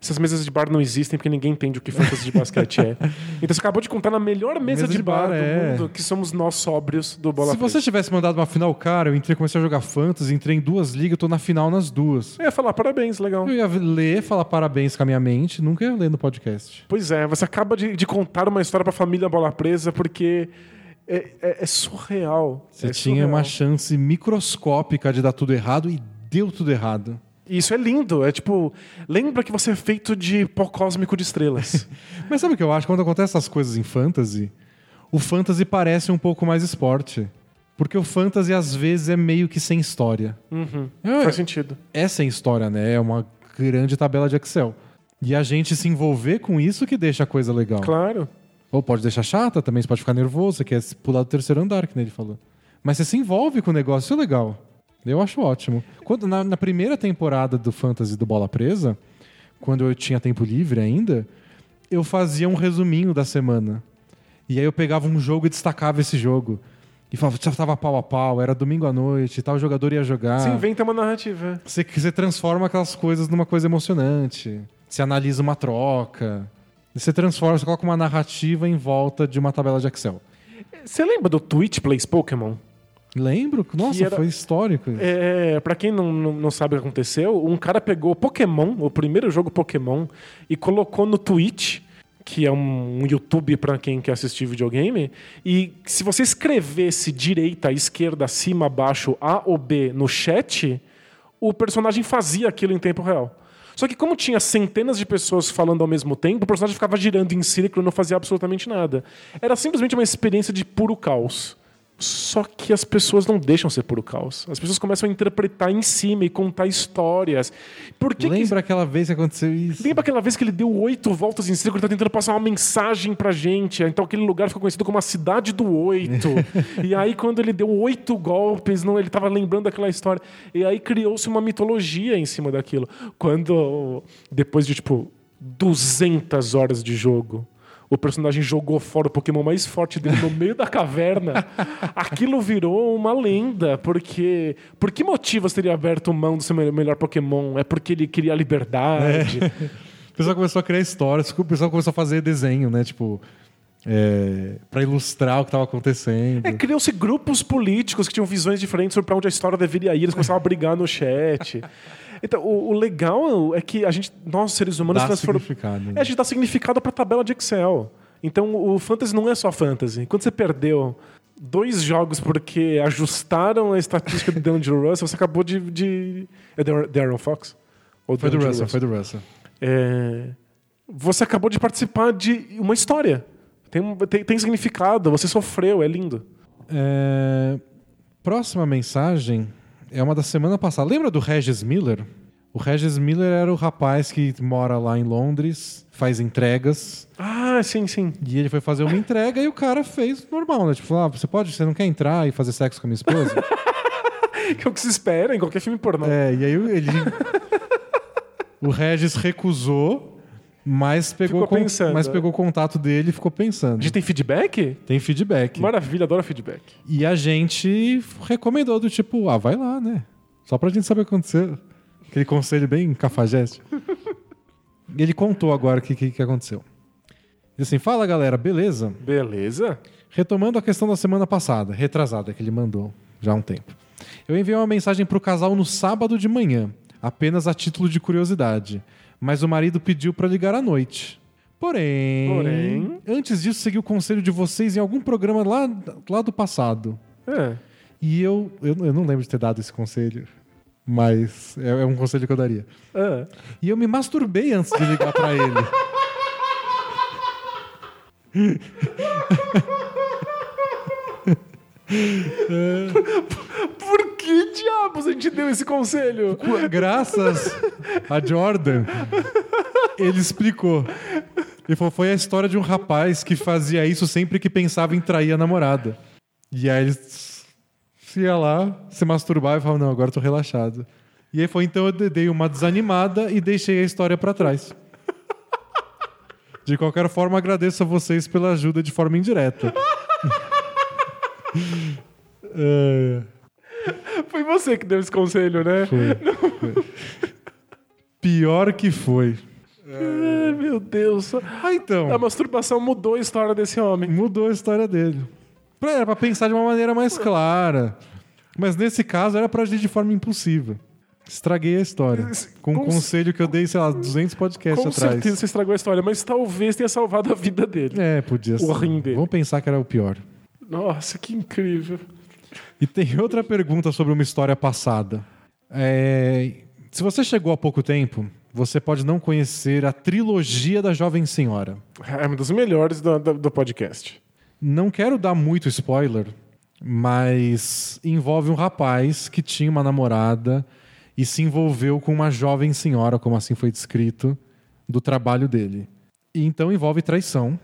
essas mesas de bar não existem porque ninguém entende o que fantasy de basquete é. Então você acabou de contar na melhor mesa, Mesa de, de bar, bar, do é. mundo, que somos nós sóbrios do Bola Se você tivesse mandado uma final, cara, eu entrei, comecei a jogar fantasy, entrei em duas ligas, eu tô na final nas duas. Eu ia falar parabéns, legal. Eu ia ler, falar parabéns com a minha mente, nunca ia ler no podcast. Pois é, você acaba de, de contar uma história pra família Bola Presa porque É, é- é surreal. Você É tinha surreal. uma chance microscópica de dar tudo errado e deu tudo errado. E Isso é lindo. É tipo, lembra que você é feito de pó cósmico de estrelas. Mas sabe o que eu acho? Quando acontecem essas coisas em fantasy, o fantasy parece um pouco mais esporte. Porque o fantasy, às vezes, é meio que sem história. É, Faz sentido. é sem história, né? É uma grande tabela de Excel. E a gente se envolver com isso que deixa a coisa legal. Claro. Ou pode deixar chata também, você pode ficar nervoso, você quer pular do terceiro andar, que nem ele falou. Mas você se envolve com o negócio, isso é legal. Eu acho ótimo. Quando, na, na primeira temporada do Fantasy do Bola Presa, quando eu tinha tempo livre ainda, eu fazia um resuminho da semana. E aí eu pegava um jogo e destacava esse jogo. E falava, já tava pau a pau, era domingo à noite, tal jogador ia jogar. Você inventa uma narrativa. Você, você transforma aquelas coisas numa coisa emocionante. Você analisa uma troca. Você transforma, você coloca uma narrativa em volta de uma tabela de Excel. Você lembra do Twitch Plays Pokémon? Lembro? Nossa, era- foi histórico. É, pra quem não, não, não sabe o que aconteceu, um cara pegou Pokémon, o primeiro jogo Pokémon, e colocou no Twitch, que é um, um YouTube pra quem quer assistir videogame, e se você escrevesse direita, esquerda, cima, baixo, A ou B no chat, o personagem fazia aquilo em tempo real. Só que como tinha centenas de pessoas falando ao mesmo tempo, o personagem ficava girando em círculo e não fazia absolutamente nada. Era simplesmente uma experiência de puro caos. Só que as pessoas não deixam ser puro caos. As pessoas começam a interpretar em cima e contar histórias. Por que que- Lembra aquela vez que aconteceu isso? Lembra aquela vez que ele deu oito voltas em círculo e tá tentando passar uma mensagem pra gente? Então aquele lugar ficou conhecido como a cidade do oito. e aí, quando ele deu oito golpes, não, ele tava lembrando daquela história. E aí criou-se uma mitologia em cima daquilo. Quando, depois de tipo 200 horas de jogo. O personagem jogou fora o Pokémon mais forte dele no meio da caverna. Aquilo virou uma lenda, porque. Por que motivo você teria aberto mão do seu me- melhor Pokémon? É porque ele queria a liberdade. O pessoal começou a criar histórias, o pessoal começou a fazer desenho, né? Tipo, é, para ilustrar o que estava acontecendo. É, criou-se grupos políticos que tinham visões diferentes sobre para onde a história deveria ir, eles começavam a brigar no chat. Então, o, o legal é que a gente, nós seres humanos, Dá transform- significado, né? É, a gente dá significado para tabela de Excel. Então, o fantasy não é só fantasy. Quando você perdeu dois jogos porque ajustaram a estatística do D'Angelo Russell, você acabou de. de... É Dar- Darren Fox? Ou Foi do D'Angelo Russell, foi do Russell. É, Você acabou de participar de uma história. Tem, tem, tem significado, você sofreu, é lindo. É, Próxima mensagem é uma da semana passada. Lembra do Regis Miller? O Regis Miller era o rapaz que mora lá em Londres, faz entregas. Ah, sim, sim. E ele foi fazer uma entrega e o cara fez normal, né? Tipo, ah, você pode, você não quer entrar e fazer sexo com a minha esposa? Que é o que se espera em qualquer filme pornô. é, e aí ele. o Regis recusou, mas pegou, con- pensando, mas é. pegou o contato dele e ficou pensando. A gente tem feedback? Tem feedback. Maravilha, adoro feedback. E a gente recomendou do tipo, ah, vai lá, né? Só pra gente saber o que aconteceu. Aquele conselho bem cafajeste. e ele contou agora o que, que, que aconteceu. Diz assim, fala galera, beleza? Beleza. Retomando a questão da semana passada, retrasada, que ele mandou já há um tempo. Eu enviei uma mensagem pro casal no sábado de manhã, apenas a título de curiosidade. Mas o marido pediu pra ligar à noite. Porém, Porém? antes disso, segui o conselho de vocês em algum programa lá, lá do passado. É. E eu, eu, eu não lembro de ter dado esse conselho, mas é, é um conselho que eu daria. É. E eu me masturbei antes de ligar pra ele. Por que diabos a gente deu esse conselho? Graças a Jordan, ele explicou. Ele falou, foi a história de um rapaz que fazia isso sempre que pensava em trair a namorada. E aí ele ia lá, se masturbava e falava, não, agora tô relaxado. E aí foi então eu dei uma desanimada e deixei a história pra trás. De qualquer forma, agradeço a vocês pela ajuda de forma indireta. É, Foi você que deu esse conselho, né? pior que foi. Ai, meu Deus. Ah, então. A masturbação mudou a história desse homem. Mudou a história dele. Pra- Era pra pensar de uma maneira mais clara. Mas nesse caso era pra agir de forma impulsiva. Estraguei a história. Com um Com- conselho que eu dei, sei lá, 200 podcasts Com atrás. certeza você estragou a história, mas talvez tenha salvado a vida dele. É, podia ser. O rim dele. Vamos pensar que era o pior. Nossa, que incrível. E tem outra pergunta sobre uma história passada. É, Se você chegou há pouco tempo, você pode não conhecer a trilogia da Jovem Senhora. É uma das melhores do, do, do podcast. Não quero dar muito spoiler, mas envolve um rapaz que tinha uma namorada e se envolveu com uma jovem senhora, como assim foi descrito, do trabalho dele. E então envolve traição.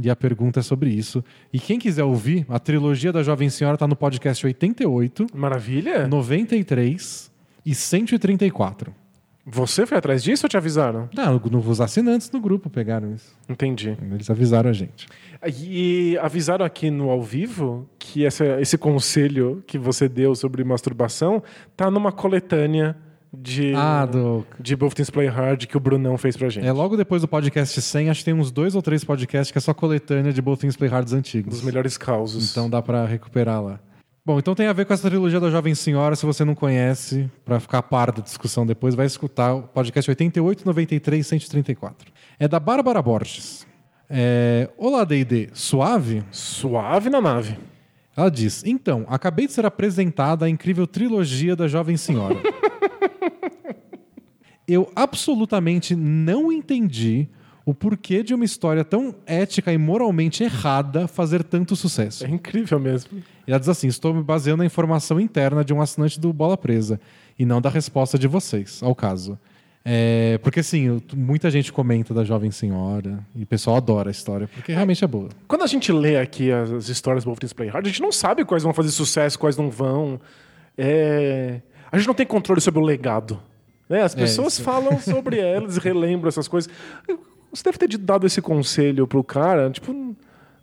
E a pergunta é sobre isso. E quem quiser ouvir, a trilogia da Jovem Senhora está no podcast 88, Maravilha? 93 e 134. Você foi atrás disso ou te avisaram? Não, os assinantes do grupo pegaram isso. Entendi. Eles avisaram a gente. E avisaram aqui no ao vivo que essa- esse conselho que você deu sobre masturbação tá numa coletânea de, Ah, do. de Both Things Play Hard que o Brunão fez pra gente. É logo depois do podcast 100, acho que tem uns dois ou três podcasts que é só coletânea de Both Things Play Hards antigos. Dos melhores causos. Então dá pra recuperar lá. Bom, então tem a ver com essa trilogia da Jovem Senhora. Se você não conhece, pra ficar a par da discussão depois, vai escutar o podcast 88, 93 e 134. É da Bárbara Borges. É... Olá, D&D. Suave? Suave na nave. Ela diz: Então, acabei de ser apresentada a incrível trilogia da Jovem Senhora. Eu absolutamente não entendi o porquê de uma história tão ética e moralmente errada fazer tanto sucesso. É incrível mesmo. E ela diz assim: Estou me baseando na informação interna de um assinante do Bola Presa e não da resposta de vocês ao caso. É, porque assim, eu- muita gente comenta da Jovem Senhora e o pessoal adora a história, porque realmente é boa. Quando a gente lê aqui as, as histórias do Play Hard, a gente não sabe quais vão fazer sucesso, quais não vão. É, A gente não tem controle sobre o legado. Né? As pessoas isso. falam sobre elas, relembram essas coisas. Você deve ter dado esse conselho pro cara, tipo,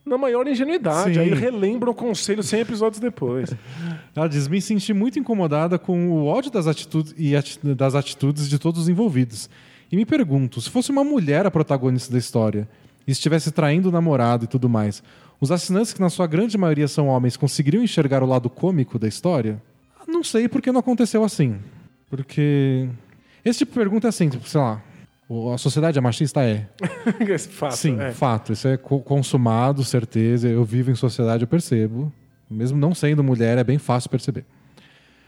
na maior ingenuidade. Sim. Aí relembra o conselho 100 episódios depois. Ela diz: Me senti muito incomodada com o ódio das atitudes, e ati- das atitudes de todos os envolvidos. E me pergunto: se fosse uma mulher a protagonista da história e estivesse traindo o namorado e tudo mais, os assinantes, que na sua grande maioria são homens, conseguiriam enxergar o lado cômico da história? Não sei porque não aconteceu assim. Porque. Esse tipo de pergunta é assim, tipo, sei lá. A sociedade é machista? É. Fato, Sim, é. fato. Isso é co- consumado, certeza. Eu vivo em sociedade, eu percebo. Mesmo não sendo mulher, é bem fácil perceber.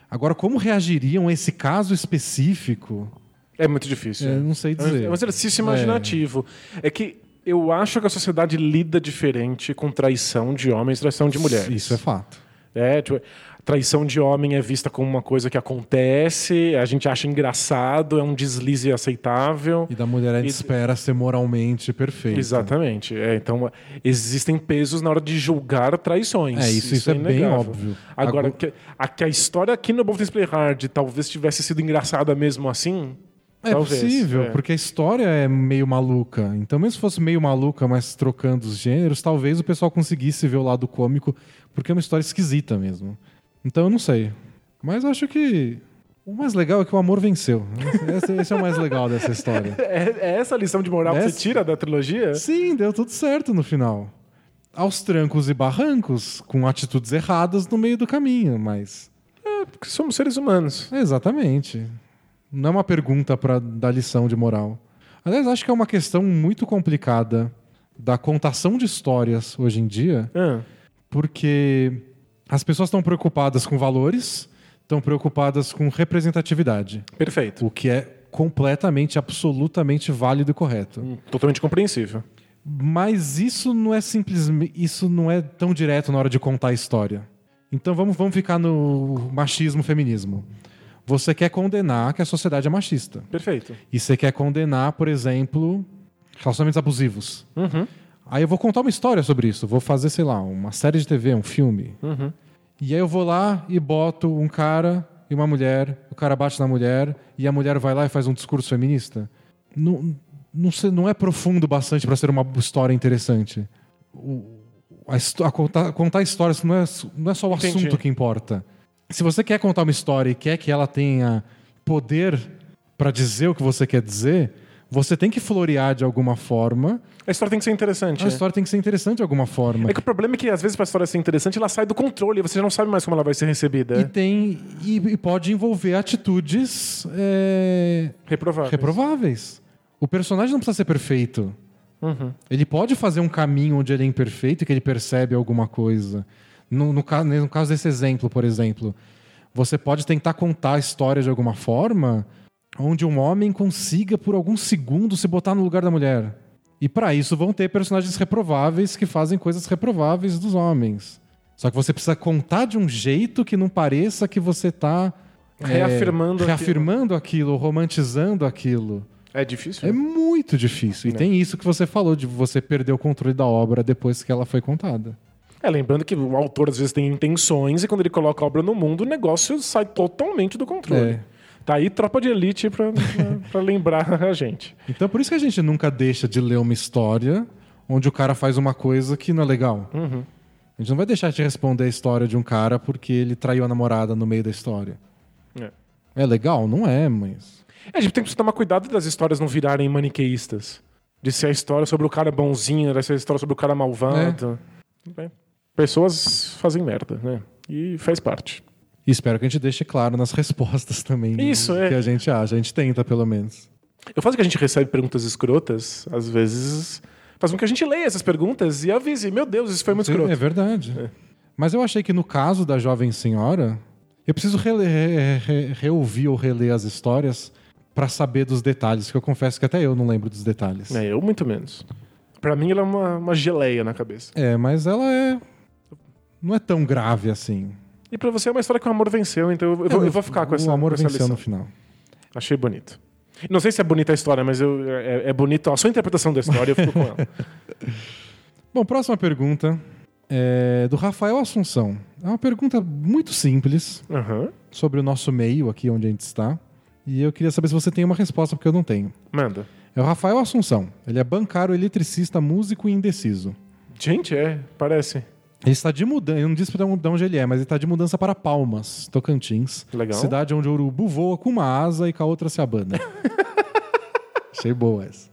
Agora, como reagiriam a esse caso específico? É muito difícil. Eu não sei É dizer. É um exercício imaginativo. É. que eu acho que a sociedade lida diferente com traição de homens e traição de mulheres. Isso é fato. É, tipo, traição de homem é vista como uma coisa que acontece, a gente acha engraçado, é um deslize aceitável. E da mulher a gente E- espera ser moralmente perfeita. Exatamente. É, então, existem pesos na hora de julgar traições. É, isso, isso, é, bem inegável. óbvio. Agora, Agora- que, a, que a história aqui no Things Play Hard talvez tivesse sido engraçada mesmo assim. É talvez, possível, é. porque a história é meio maluca. Então, mesmo se fosse meio maluca, mas trocando os gêneros, talvez o pessoal conseguisse ver o lado cômico, porque é uma história esquisita mesmo. Então, eu não sei. Mas acho que o mais legal é que o amor venceu. Esse, esse é o mais legal dessa história. É, é essa a lição de moral que Essa- você tira da trilogia? Sim, deu tudo certo no final. Aos trancos e barrancos, com atitudes erradas no meio do caminho, mas. Porque somos seres humanos. Exatamente. Não é uma pergunta para dar lição de moral. Aliás, acho que é uma questão muito complicada da contação de histórias hoje em dia, Ah, porque as pessoas estão preocupadas com valores, estão preocupadas com representatividade, perfeito. o que é completamente, absolutamente válido e correto. Totalmente compreensível. Mas isso não é simplesmente, isso não é tão direto na hora de contar a história. Então vamos, vamos ficar no machismo, feminismo. Você quer condenar que a sociedade é machista. Perfeito. E você quer condenar, por exemplo, relacionamentos abusivos. Aí eu vou contar uma história sobre isso. Vou fazer, sei lá, uma série de TV, um filme. E aí eu vou lá e boto um cara e uma mulher. O cara bate na mulher e a mulher vai lá e faz um discurso feminista. Não, não, sei- não é profundo bastante para ser uma história interessante. O- a, a contar, contar histórias não é, não é só o Entendi. assunto que importa. Se você quer contar uma história e quer que ela tenha poder para dizer o que você quer dizer, você tem que florear de alguma forma. A história tem que ser interessante. A é. história tem que ser interessante de alguma forma. É que o problema é que, às vezes, pra história ser interessante, ela sai do controle e você já não sabe mais como ela vai ser recebida. E tem e, e pode envolver atitudes é, Reprovável. reprováveis. O personagem não precisa ser perfeito. Uhum. Ele pode fazer um caminho onde ele é imperfeito e que ele percebe alguma coisa. No, no, ca- no caso desse exemplo, por exemplo, você pode tentar contar a história de alguma forma onde um homem consiga, por alguns segundos, se botar no lugar da mulher. E para isso vão ter personagens reprováveis que fazem coisas reprováveis dos homens. Só que você precisa contar de um jeito que não pareça que você tá é, Reafirmando reafirmando aquilo, romantizando aquilo. É difícil? É muito difícil. E tem isso que você falou, de você perder o controle da obra depois que ela foi contada. É, lembrando que o autor às vezes tem intenções e quando ele coloca a obra no mundo, o negócio sai totalmente do controle. É. Tá aí tropa de elite pra lembrar a gente. Então por isso que a gente nunca deixa de ler uma história onde o cara faz uma coisa que não é legal. Uhum. A gente não vai deixar de responder a história de um cara porque ele traiu a namorada no meio da história. É. É legal? Não é, mas. É, a gente tem que tomar cuidado das histórias não virarem maniqueístas. De ser a história sobre o cara bonzinho, de ser a história sobre o cara malvado. Bem, pessoas fazem merda, né? E faz parte. E espero que a gente deixe claro nas respostas também. Isso, é. Que a gente acha. A gente tenta, pelo menos. Eu faço que a gente recebe perguntas escrotas, às vezes faz com que a gente leia essas perguntas e avise, meu Deus, isso foi muito escroto. É verdade. Mas eu achei que no caso da jovem senhora, eu preciso rele- re- re- reouvir ou reler as histórias pra saber dos detalhes, que eu confesso que até eu não lembro dos detalhes. É, eu muito menos. Pra mim ela é uma, uma geleia na cabeça. É, mas ela é. Não é tão grave assim. E pra você é uma história que o amor venceu, então eu, eu vou, eu vou ficar com o essa, amor com essa venceu lição. no final. Achei bonito. Não sei se é bonita a história, mas eu, é, é bonito a sua interpretação da história, eu fico com ela. Bom, próxima pergunta é do Rafael Assunção. É uma pergunta muito simples Aham. sobre o nosso meio aqui onde a gente está. E eu queria saber se você tem uma resposta, porque eu não tenho. Manda. É o Rafael Assunção. Ele é bancário, eletricista, músico e indeciso. Gente, é, parece. Ele está de mudança, eu não disse pra de onde ele é, mas ele está de mudança para Palmas, Tocantins. Legal. Cidade onde o urubu voa com uma asa e com a outra se abana. Achei boa essa.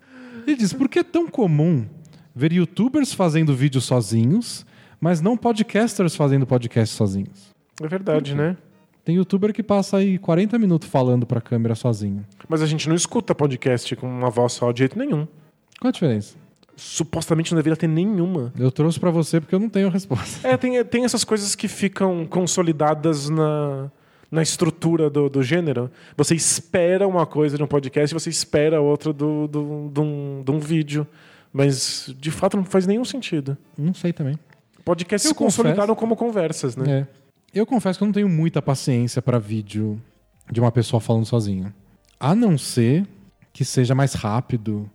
Ele diz, por que é tão comum ver youtubers fazendo vídeos sozinhos, mas não podcasters fazendo podcast sozinhos? É verdade, né? Tem youtuber que passa aí 40 minutos falando pra câmera sozinho. Mas a gente não escuta podcast com uma voz só de jeito nenhum. Qual a diferença? Supostamente não deveria ter nenhuma. Eu trouxe pra você porque eu não tenho resposta. É, tem, tem essas coisas que ficam consolidadas na, na estrutura do, do gênero. Você espera uma coisa de um podcast e você espera outra do, do, de, um, de um vídeo. Mas, de fato, não faz nenhum sentido. Não sei também. Podcasts Eu se consolidaram confesso- como conversas, né? É. Eu confesso que eu não tenho muita paciência pra vídeo de uma pessoa falando sozinha. A não ser que seja mais rápido,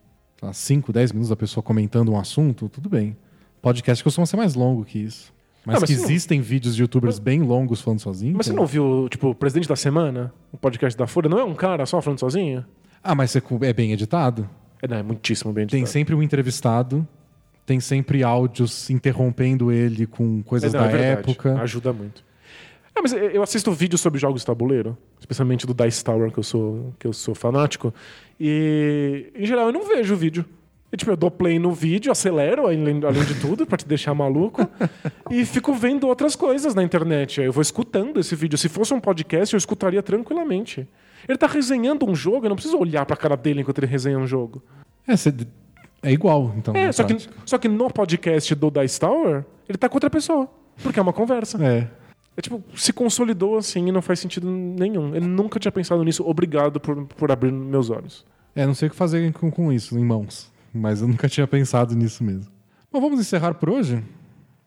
5, 10 minutos da pessoa comentando um assunto, tudo bem. Podcast costuma ser mais longo que isso. Mas, Ah, mas que você não- existem vídeos de youtubers bem longos falando sozinho. Mas você tem. não ouviu, tipo, o Presidente da Semana? O podcast da Folha? Não é um cara só falando sozinho? Ah, mas é bem editado? É, não, é muitíssimo bem Tem editado. sempre um entrevistado, tem sempre áudios interrompendo ele com coisas É, não, da é época. Ajuda muito. É, mas eu assisto vídeos sobre jogos de tabuleiro, especialmente do Dice Tower, que eu sou, que eu sou fanático. E, em geral, eu não vejo o vídeo. Tipo, eu dou play no vídeo, acelero, além, além de tudo, pra te deixar maluco, e fico vendo outras coisas na internet. Aí Eu vou escutando esse vídeo. Se fosse um podcast, eu escutaria tranquilamente. Ele tá resenhando um jogo, eu não preciso olhar pra cara dele enquanto ele resenha um jogo. É, você- é igual, então. É, só que, só que no podcast do Dice Tower, ele tá com outra pessoa. Porque é uma conversa. É. É tipo, se consolidou assim e não faz sentido nenhum. Eu nunca tinha pensado nisso. Obrigado por, por abrir meus olhos. É, não sei o que fazer com, com isso em mãos. Mas eu nunca tinha pensado nisso mesmo. Bom, vamos encerrar por hoje?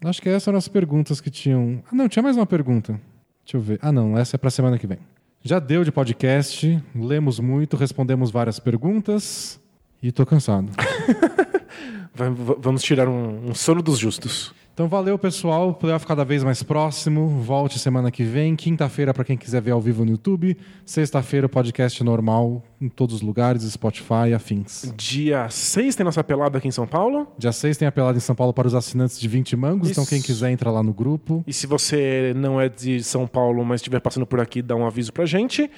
Acho que essas eram as perguntas que tinham. Ah, não, tinha mais uma pergunta. Deixa eu ver. Ah, não, essa é pra semana que vem. Já deu de podcast, lemos muito, respondemos várias perguntas e tô cansado. Vamos tirar um, um sono dos justos. Então valeu, pessoal. Playoff cada vez mais próximo. Volte semana que vem. Quinta-feira, para quem quiser ver ao vivo no YouTube. Sexta-feira, podcast normal em todos os lugares, Spotify, afins. Dia 6 tem nossa pelada aqui em São Paulo. Dia 6 tem a pelada em São Paulo para os assinantes de 20 mangos. Então Isso. quem quiser entra lá no grupo. E se você não é de São Paulo, mas estiver passando por aqui, dá um aviso pra gente.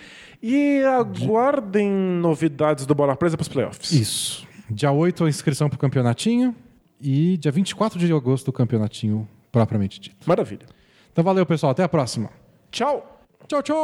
E aguardem novidades do Bola Presa pros playoffs. Isso. Dia 8 a inscrição pro campeonatinho. E dia 24 de agosto o campeonatinho propriamente dito. Maravilha. Então valeu, pessoal. Até a próxima. Tchau! Tchau, tchau!